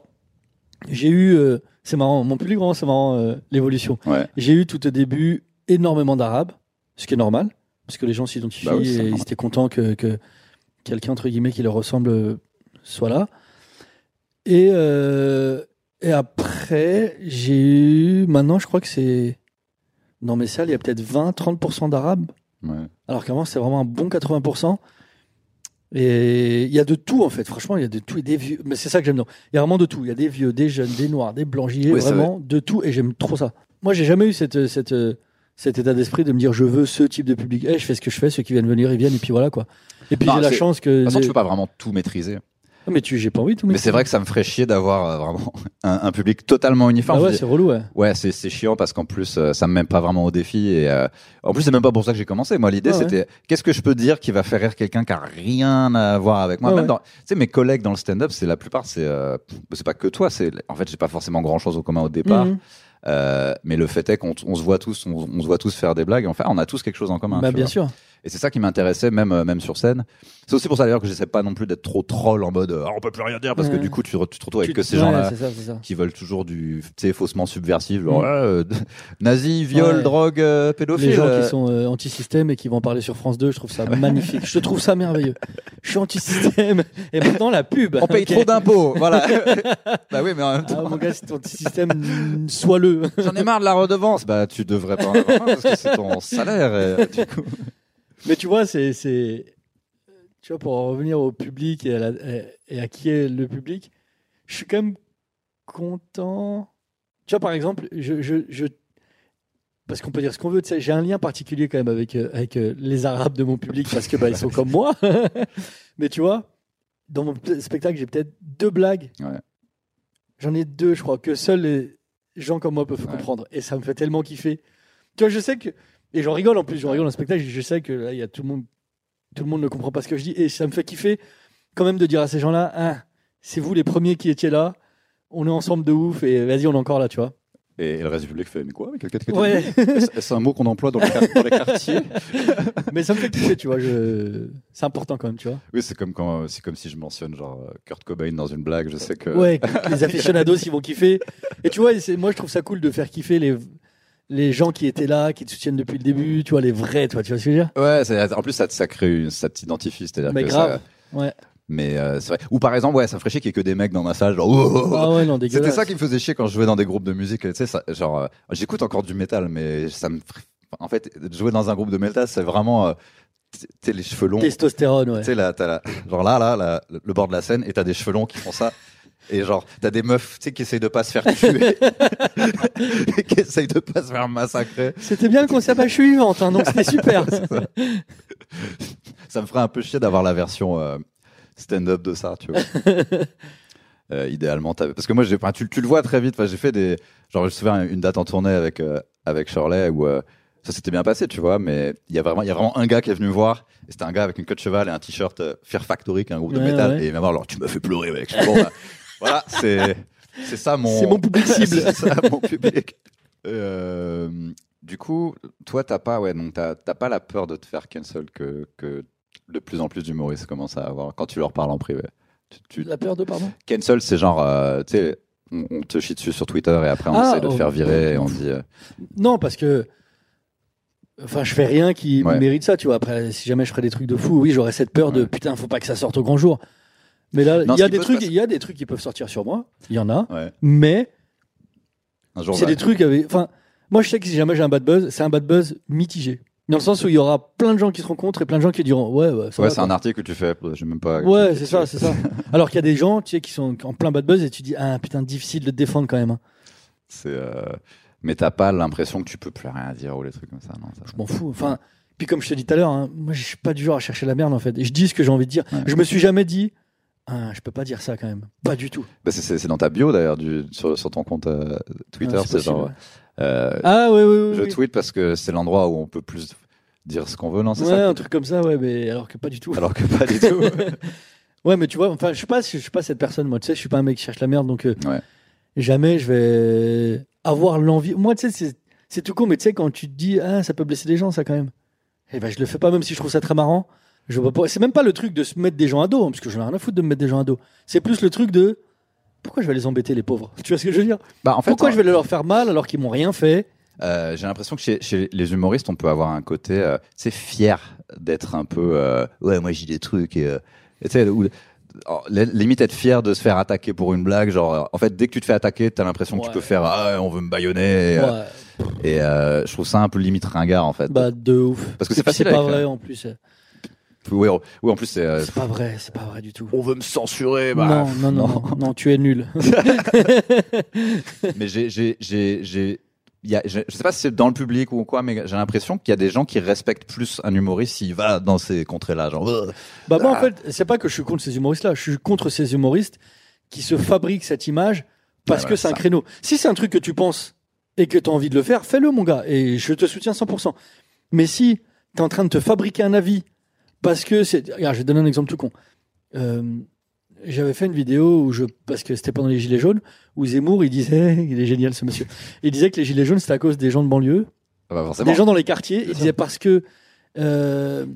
j'ai eu, euh, c'est marrant, mon public vraiment, c'est marrant euh, l'évolution. Ouais. J'ai eu tout au début énormément d'arabes, ce qui est normal, parce que les gens s'identifient Bah oui, c'est et normal. ils étaient contents que, que quelqu'un entre guillemets qui leur ressemble soit là. Et et après, j'ai eu, maintenant, je crois que c'est dans mes salles, il y a peut-être 20-30% d'arabes. Ouais. Alors qu'avant, c'était vraiment un bon 80%. Et il y a de tout, en fait. Franchement, il y a de tout. Et des vieux. Mais c'est ça que j'aime. Il y a vraiment de tout. Il y a des vieux, des jeunes, des noirs, des blancs. J'y c'est vraiment de tout. Et j'aime trop ça. Moi, j'ai jamais eu cette, cette, cet état d'esprit de me dire je veux ce type de public. Eh, je fais ce que je fais. Ceux qui viennent venir, ils viennent. Et puis voilà, quoi. Et puis Non, j'ai la chance que. De toute façon, des- tu peux pas vraiment tout maîtriser. Ah, mais tu, j'ai pas envie de tout Mais c'est vrai que ça me ferait chier d'avoir euh, vraiment un, un public totalement uniforme. Ah ouais, c'est relou, ouais. Ouais, c'est c'est chiant parce qu'en plus euh, ça me mène pas vraiment au défi et euh, en plus c'est même pas pour ça que j'ai commencé. Moi l'idée ouais. c'était qu'est-ce que je peux dire qui va faire rire quelqu'un qui a rien à voir avec moi? Ouais, même ouais. dans, tu sais mes collègues dans le stand-up, c'est la plupart c'est euh, c'est pas que toi, c'est en fait j'ai pas forcément grand chose en commun au départ. Mhm. Euh, mais le fait est qu'on on se voit tous, on, on se voit tous faire des blagues. Enfin, on a tous quelque chose en commun. Bah, tu bien vois. sûr. Et c'est ça qui m'intéressait, même euh, même sur scène. C'est aussi pour ça d'ailleurs que j'essaie pas non plus d'être trop troll en mode Ah, on peut plus rien dire parce que du coup tu, re- tu te retrouves avec que ces gens-là C'est ça, c'est ça. qui veulent toujours du, tu sais, faussement subversif, genre, Mm. euh, nazi, viol, Ouais. drogue, euh, pédophile. Les gens euh, qui sont euh, anti-système et qui vont en parler sur France 2, je trouve ça magnifique. Je trouve ça merveilleux. Je suis anti-système. Et maintenant, la pub. On paye Ok. trop d'impôts, voilà. bah oui, mais en même Ah, temps, mon gars, c'est anti-système, mm, sois-le. j'en ai marre de la redevance. Bah, tu devrais pas en avoir marre parce que c'est ton salaire. et, du coup. Mais tu vois, c'est, c'est, tu vois, pour en revenir au public et à, la- et à qui est le public, je suis quand même content. Tu vois, par exemple, je, je, je- parce qu'on peut dire ce qu'on veut, tu sais, j'ai un lien particulier quand même avec, euh, avec euh, les Arabes de mon public parce que bah, ils sont comme moi. Mais tu vois, dans mon spectacle, j'ai peut-être deux blagues. Ouais. J'en ai deux, je crois, que seuls les gens comme moi peuvent Ouais. comprendre. Et ça me fait tellement kiffer. Tu vois, je sais que. Et j'en rigole en plus, j'en rigole dans le spectacle, je sais que là, il y a tout le monde. Tout le monde ne comprend pas ce que je dis. Et ça me fait kiffer quand même de dire à ces gens-là Ah, c'est vous les premiers qui étiez là. On est ensemble de ouf et vas-y, on est encore là, tu vois. Et le reste du public fait, mais quoi? Mais Ouais. C'est un mot qu'on emploie dans les, quar- dans les quartiers. Mais ça me fait kiffer, tu vois. Je... C'est important quand même, tu vois. Oui, c'est comme quand, c'est comme si je mentionne genre Kurt Cobain dans une blague. Je sais que. Ouais, les aficionados, ils vont kiffer. Et tu vois, moi, je trouve ça cool de faire kiffer les, les gens qui étaient là, qui te soutiennent depuis le début, tu vois, les vrais, toi, tu vois ce que je veux dire? Ouais, en plus ça, ça crée, ça t'identifie, c'est-à-dire Mais que grave. ça- Ouais. Mais euh, c'est vrai. Ou par exemple, ouais, ça me ferait chier qu'il y ait que des mecs dans ma salle, genre. oh, oh, oh. Ah ouais, non, C'était ça qui me faisait chier quand je jouais dans des groupes de musique. Tu sais, ça, genre, euh, j'écoute encore du métal, mais ça me, en fait, jouer dans un groupe de métal, c'est vraiment, euh, tu sais, les cheveux longs. Tu Testostérone, ouais. sais, là, t'as la- genre là, là, là, le bord de la scène, et t'as des cheveux longs qui font ça. Et genre, t'as des meufs, tu sais, qui essayent de pas se faire tuer, et qui essayent de pas se faire massacrer. C'était bien le concept à suivante, hein, donc c'était super. Ça me ferait un peu chier d'avoir la version euh, stand-up de ça, tu vois. Euh, idéalement, t'avais- parce que moi, j'ai, tu, tu le vois très vite. Enfin, j'ai fait des, genre, je me souviens une date en tournée avec euh, avec Shirley où ça s'était bien passé, tu vois. Mais il y a vraiment, il y a vraiment un gars qui est venu me voir. Et c'était un gars avec une queue de cheval et un t-shirt Fear Factory, qui est un groupe de Ouais, métal. ouais. Et il m'a dit, alors, tu me fais pleurer, mec. Je suis bon, bah, voilà, c'est c'est ça mon. C'est mon public cible. c'est ça mon public. Euh, du coup, toi, t'as pas, ouais, donc t'as t'as pas la peur de te faire cancel que que de plus en plus d'humoristes commencent à avoir quand tu leur parles en privé. Tu, tu- La peur de, pardon? Cancel, c'est genre, euh, tu sais, on, on te chie dessus sur Twitter et après on Ah, essaie de te oh, faire virer et on dit. euh, Non, parce que. Enfin, je fais rien qui Ouais. mérite ça, tu vois. Après, si jamais je ferais des trucs de fou, oui, j'aurais cette peur de Ouais. putain, faut pas que ça sorte au grand jour. Mais là, il y a des trucs, il y a des trucs qui peuvent sortir sur moi. Il y en a. Ouais. Mais c'est des trucs avec. Enfin, moi, je sais que si jamais j'ai un bad buzz, c'est un bad buzz mitigé. Dans le sens où il y aura plein de gens qui se rencontrent et plein de gens qui diront ouais, ouais, Ouais, c'est un article que tu fais. Je même pas. Ouais, c'est ça, c'est ça. Alors qu'il y a des gens, tu sais, qui sont en plein bad buzz et tu dis ah putain, difficile de te défendre quand même. hein. C'est. euh, Mais t'as pas l'impression que tu peux plus rien dire ou les trucs comme ça, non ça- Je m'en fous. Enfin, puis comme je te dis tout à l'heure, hein, moi je suis pas du genre à chercher la merde en fait. Et je dis ce que j'ai envie de dire. Ouais. Je me suis jamais dit, ah, je peux pas dire ça quand même. Pas du tout. Bah, c'est- dans ta bio d'ailleurs sur, sur ton compte euh, Twitter. Ah, c'est genre. euh, Ah ouais, ouais, ouais. je ouais. tweet parce que c'est l'endroit où on peut plus dire ce qu'on veut, non Ouais, ça un truc comme ça, ouais, mais alors que pas du tout. Alors que pas du tout. ouais, mais tu vois, enfin, je suis pas, je suis pas cette personne. Moi, tu sais, je suis pas un mec qui cherche la merde, donc euh, Ouais. jamais je vais avoir l'envie. Moi, tu sais, c'est, tout con, mais tu sais, quand tu te dis, ah, ça peut blesser des gens, ça quand même. Et ben, je le fais pas, même si je trouve ça très marrant. Je vois pas. C'est même pas le truc de se mettre des gens à dos, hein, parce que j'en ai rien à foutre de me mettre des gens à dos. C'est plus le truc de pourquoi je vais les embêter, les pauvres? Tu vois ce que je veux dire? Bah, en fait, Pourquoi je vais leur faire mal alors qu'ils m'ont rien fait? Euh, j'ai l'impression que chez, chez les humoristes, on peut avoir un côté, euh, c'est fier d'être un peu, euh, ouais, moi j'ai des trucs et, euh, et ou- limite être fier de se faire attaquer pour une blague. Genre, en fait, dès que tu te fais attaquer, t'as l'impression que tu peux faire, ah, on veut me baïonner. Et, Ouais, et, je trouve ça un peu limite ringard en fait. Bah, de ouf. Parce que c'est facile C'est pas avec, vrai en plus. Oui, oui, en plus c'est. euh, C'est pas vrai, c'est pas vrai du tout. on veut me censurer, bah. non, non, non, non, non, tu es nul. Mais j'ai, j'ai, j'ai, j'ai, il y a, je, je sais pas si c'est dans le public ou quoi, mais j'ai l'impression qu'il y a des gens qui respectent plus un humoriste s'il va dans ces contrées-là, genre. euh, Bah moi en Ah. fait, c'est pas que je suis contre ces humoristes-là, je suis contre ces humoristes qui se fabriquent cette image parce Ouais, que ouais, c'est un ça. créneau. Si c'est un truc que tu penses et que tu as envie de le faire, fais-le mon gars et je te soutiens 100%. Mais si tu es en train de te fabriquer un avis parce que c'est regarde, je vais te donner un exemple tout con. Euh, j'avais fait une vidéo où je parce que c'était pendant les gilets jaunes où Zemmour il disait il est génial ce monsieur. Il disait que les gilets jaunes c'était à cause des gens de banlieue ah bah forcément. des gens dans les quartiers. Il disait parce que. euh,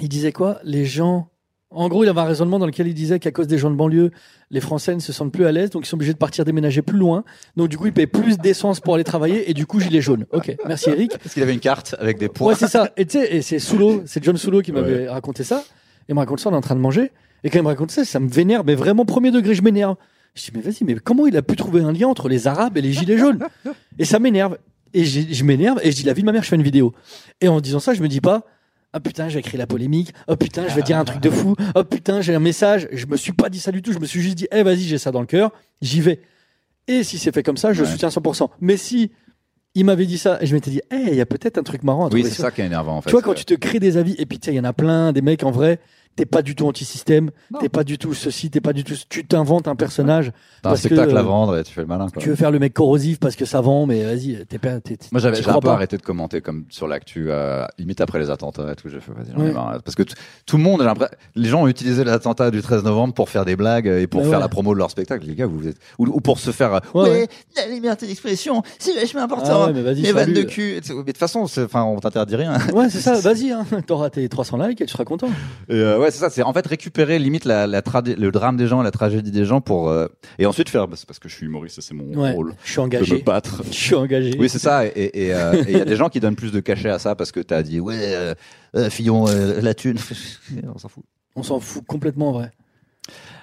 il disait quoi? Les gens. En gros, il avait un raisonnement dans lequel il disait qu'à cause des gens de banlieue, les Français ne se sentent plus à l'aise, donc ils sont obligés de partir déménager plus loin. Donc du coup, ils paient plus d'essence pour aller travailler, et du coup, gilet jaune. Ok, merci Eric. Parce qu'il avait une carte avec des points. Ouais, c'est ça. Et tu sais, et c'est Soulo, c'est John Soulo qui m'avait raconté ça. Il me raconte ça, on est en train de manger. Et quand il me raconte ça, ça me vénère, mais vraiment premier degré, je m'énerve. Je dis, mais vas-y, mais comment il a pu trouver un lien entre les Arabes et les Gilets jaunes? Et ça m'énerve. Et j'ai- je m'énerve, et je dis, la vie de ma mère, je fais une vidéo. Et en disant ça, je me dis pas, ah putain, j'ai écrit la polémique, oh putain, je vais dire un truc de fou, oh putain, j'ai un message. Je me suis pas dit ça du tout, je me suis juste dit, eh vas-y, j'ai ça dans le cœur, j'y vais. Et si c'est fait comme ça, je Ouais. soutiens 100%. Mais si il m'avait dit ça, et je m'étais dit, eh, il y a peut-être un truc marrant à Oui, c'est ça qui est énervant en fait. tu vois, quand tu te crées des avis, et puis tu sais, il y en a plein, des mecs en vrai, t'es pas du tout anti-système, t'es pas du tout ceci, t'es pas du tout. Tu t'inventes un personnage, T'as un parce que, spectacle à euh, vendre et tu fais le malin. Quoi. tu veux faire le mec corrosif parce que ça vend, mais vas-y, t'es pas. t'es- Moi, j'avais j'ai un peu pas. arrêté de commenter comme sur l'actu, euh, limite après les attentats et tout. J'ai fait, vas-y, j'en ai Ouais. marre. Parce que t- tout le monde, j'ai l'impression- les gens ont utilisé les attentats du 13 novembre pour faire des blagues et pour Bah faire ouais. la promo de leur spectacle. Les gars, vous êtes, ou, ou pour se faire, euh, Ouais, ouais, ouais. la liberté d'expression, c'est vachement Ah important. ouais, mais vas-y, les vannes de cul. Mais de toute façon, c'est- enfin, on t'interdit rien. Ouais, c'est ça, vas-y, hein. t'auras tes 300 likes et tu seras content. Et euh, ouais, c'est ça. C'est en fait récupérer limite la, le drame des gens, la tragédie des gens pour euh, et ensuite faire. bah, c'est parce que je suis humoriste, c'est mon Ouais, rôle je suis de me engagé. battre. Je suis engagé. Oui, c'est ça. Et et, euh, et il y a des gens qui donnent plus de cachet à ça parce que t'as dit ouais, euh, euh, Fillon, la thune. On s'en fout. On s'en fout complètement en vrai.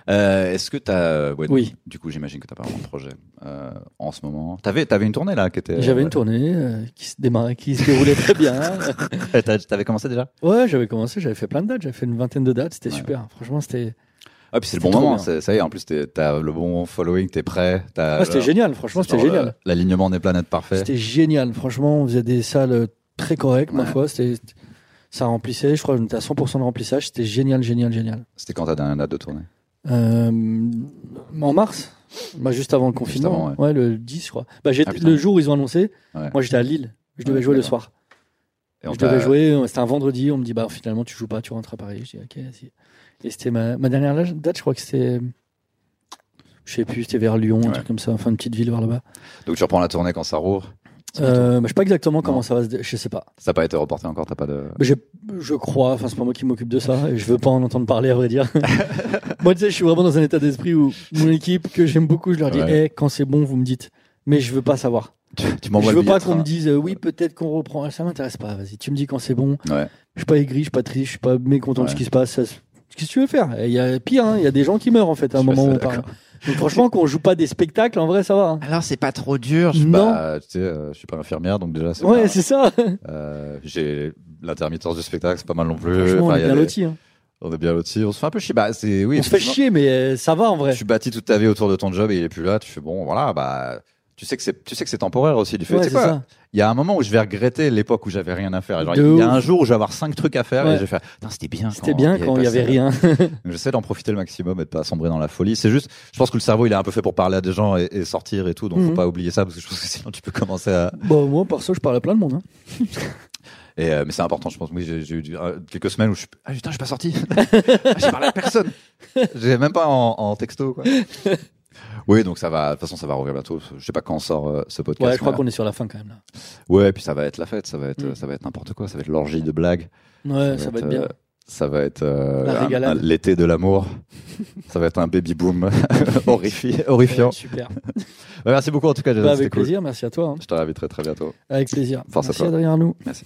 Euh, Est-ce que t'as ouais, Oui. Du coup, j'imagine que t'as pas vraiment de projet euh, en ce moment. T'avais avais une tournée là qui était. J'avais une tournée euh, qui se démarrait, qui se déroulait très bien. tournée. T'avais commencé déjà? Ouais, j'avais commencé, j'avais fait plein de dates, j'avais fait une vingtaine de dates, c'était Ouais. super. Franchement, c'était. Ah puis c'est le bon moment. Ça y est. En plus, t'as le bon following, t'es prêt. t'as Ah, c'était génial, franchement, c'était génial. euh, L'alignement des planètes parfait. C'était génial, franchement, on faisait des salles euh, très correctes, ma Ouais. foi. C'était, ça remplissait, je crois, on était à 100% de remplissage. C'était génial, génial, génial. C'était quand ta dernière date de tournée? Euh, en mars, bah, juste avant le confinement, avant, ouais. le 10, je crois. Bah, Ah, le jour où ils ont annoncé, Ouais. moi j'étais à Lille, je devais jouer le soir. Et on Je devais jouer, euh, c'était un vendredi, on me dit, bah finalement tu joues pas, tu rentres à Paris. Je dis, ok. Et c'était ma, ma dernière date, je crois que c'était. Je sais plus, c'était vers Lyon, un truc comme ça, enfin une petite ville vers là-bas. Donc tu reprends la tournée quand ça rouvre. Euh, bah, je sais pas exactement comment ça va se. dé- Je sais pas. Ça n'a pas été reporté encore, t'as pas de. Je crois, enfin c'est pas moi qui m'occupe de ça, et je veux pas en entendre parler à vrai dire. moi tu sais, je suis vraiment dans un état d'esprit où mon équipe que j'aime beaucoup, je leur dis, Ouais. Eh, quand c'est bon, vous me dites. Mais je veux pas savoir. Tu, tu Je veux pas qu'on me dise, euh, oui peut-être qu'on reprend. Ça m'intéresse pas. Vas-y, tu me dis quand c'est bon. Ouais. Je suis pas aigri, je suis pas triste, je suis pas mécontent de ce qui se passe. Ça Qu'est-ce que tu veux faire? Il y a pire, hein, il y a des gens qui meurent en fait à un Je moment où on parle. Donc franchement, qu'on joue pas des spectacles, en vrai, ça va. hein. Alors c'est pas trop dur. Je suis Non. pas, tu sais, euh, je suis pas infirmière, donc déjà c'est. Ouais, c'est ça. euh, J'ai l'intermittence du spectacle, c'est pas mal non plus. On est bien lotis. hein. On est bien lotis. On se fait un peu chier. Bah c'est oui. on se fait chier, mais euh, ça va en vrai. Tu suis bâti toute ta vie autour de ton job et il est plus là. Tu fais bon, voilà, bah. Tu sais que c'est, tu sais que c'est temporaire aussi. Du fait, Ouais, tu sais c'est quoi ça. Il y a un moment où je vais regretter l'époque où j'avais rien à faire. Il y a un jour où je vais avoir cinq trucs à faire Ouais. et je vais faire. C'était bien. C'était bien quand il y avait rien. J'essaie d'en profiter le maximum et de pas sombrer dans la folie. C'est juste, je pense que le cerveau il est un peu fait pour parler à des gens et, et sortir et tout. Donc faut Mhm. pas oublier ça parce que je pense que sinon tu peux commencer à. bon, moi, perso, je parle à plein de monde. hein. Et euh, mais c'est important, je pense. Oui, j'ai eu euh, quelques semaines où je suis. Ah putain, je suis pas sorti. Ah, j'ai parlé à personne. J'ai même pas en, en texto quoi. Oui, donc ça va. De toute façon, ça va revenir bientôt. Je sais pas quand sort euh, ce podcast. Ouais, je crois qu'on est sur la fin quand même. Là. Ouais, et puis ça va être la fête. Ça va être, Mm. ça va être n'importe quoi. Ça va être l'orgie de blagues. Ouais, ça va être bien. euh, ça va être euh, l'été de l'amour. ça va être un baby boom horrifi- Ouais, horrifiant. super. Ouais, merci beaucoup en tout cas. Jason, Bah, avec cool. plaisir, merci à toi. hein. Je te réinviterai très bientôt. Avec plaisir. Force à merci toi. Adrien Arnoux. Merci.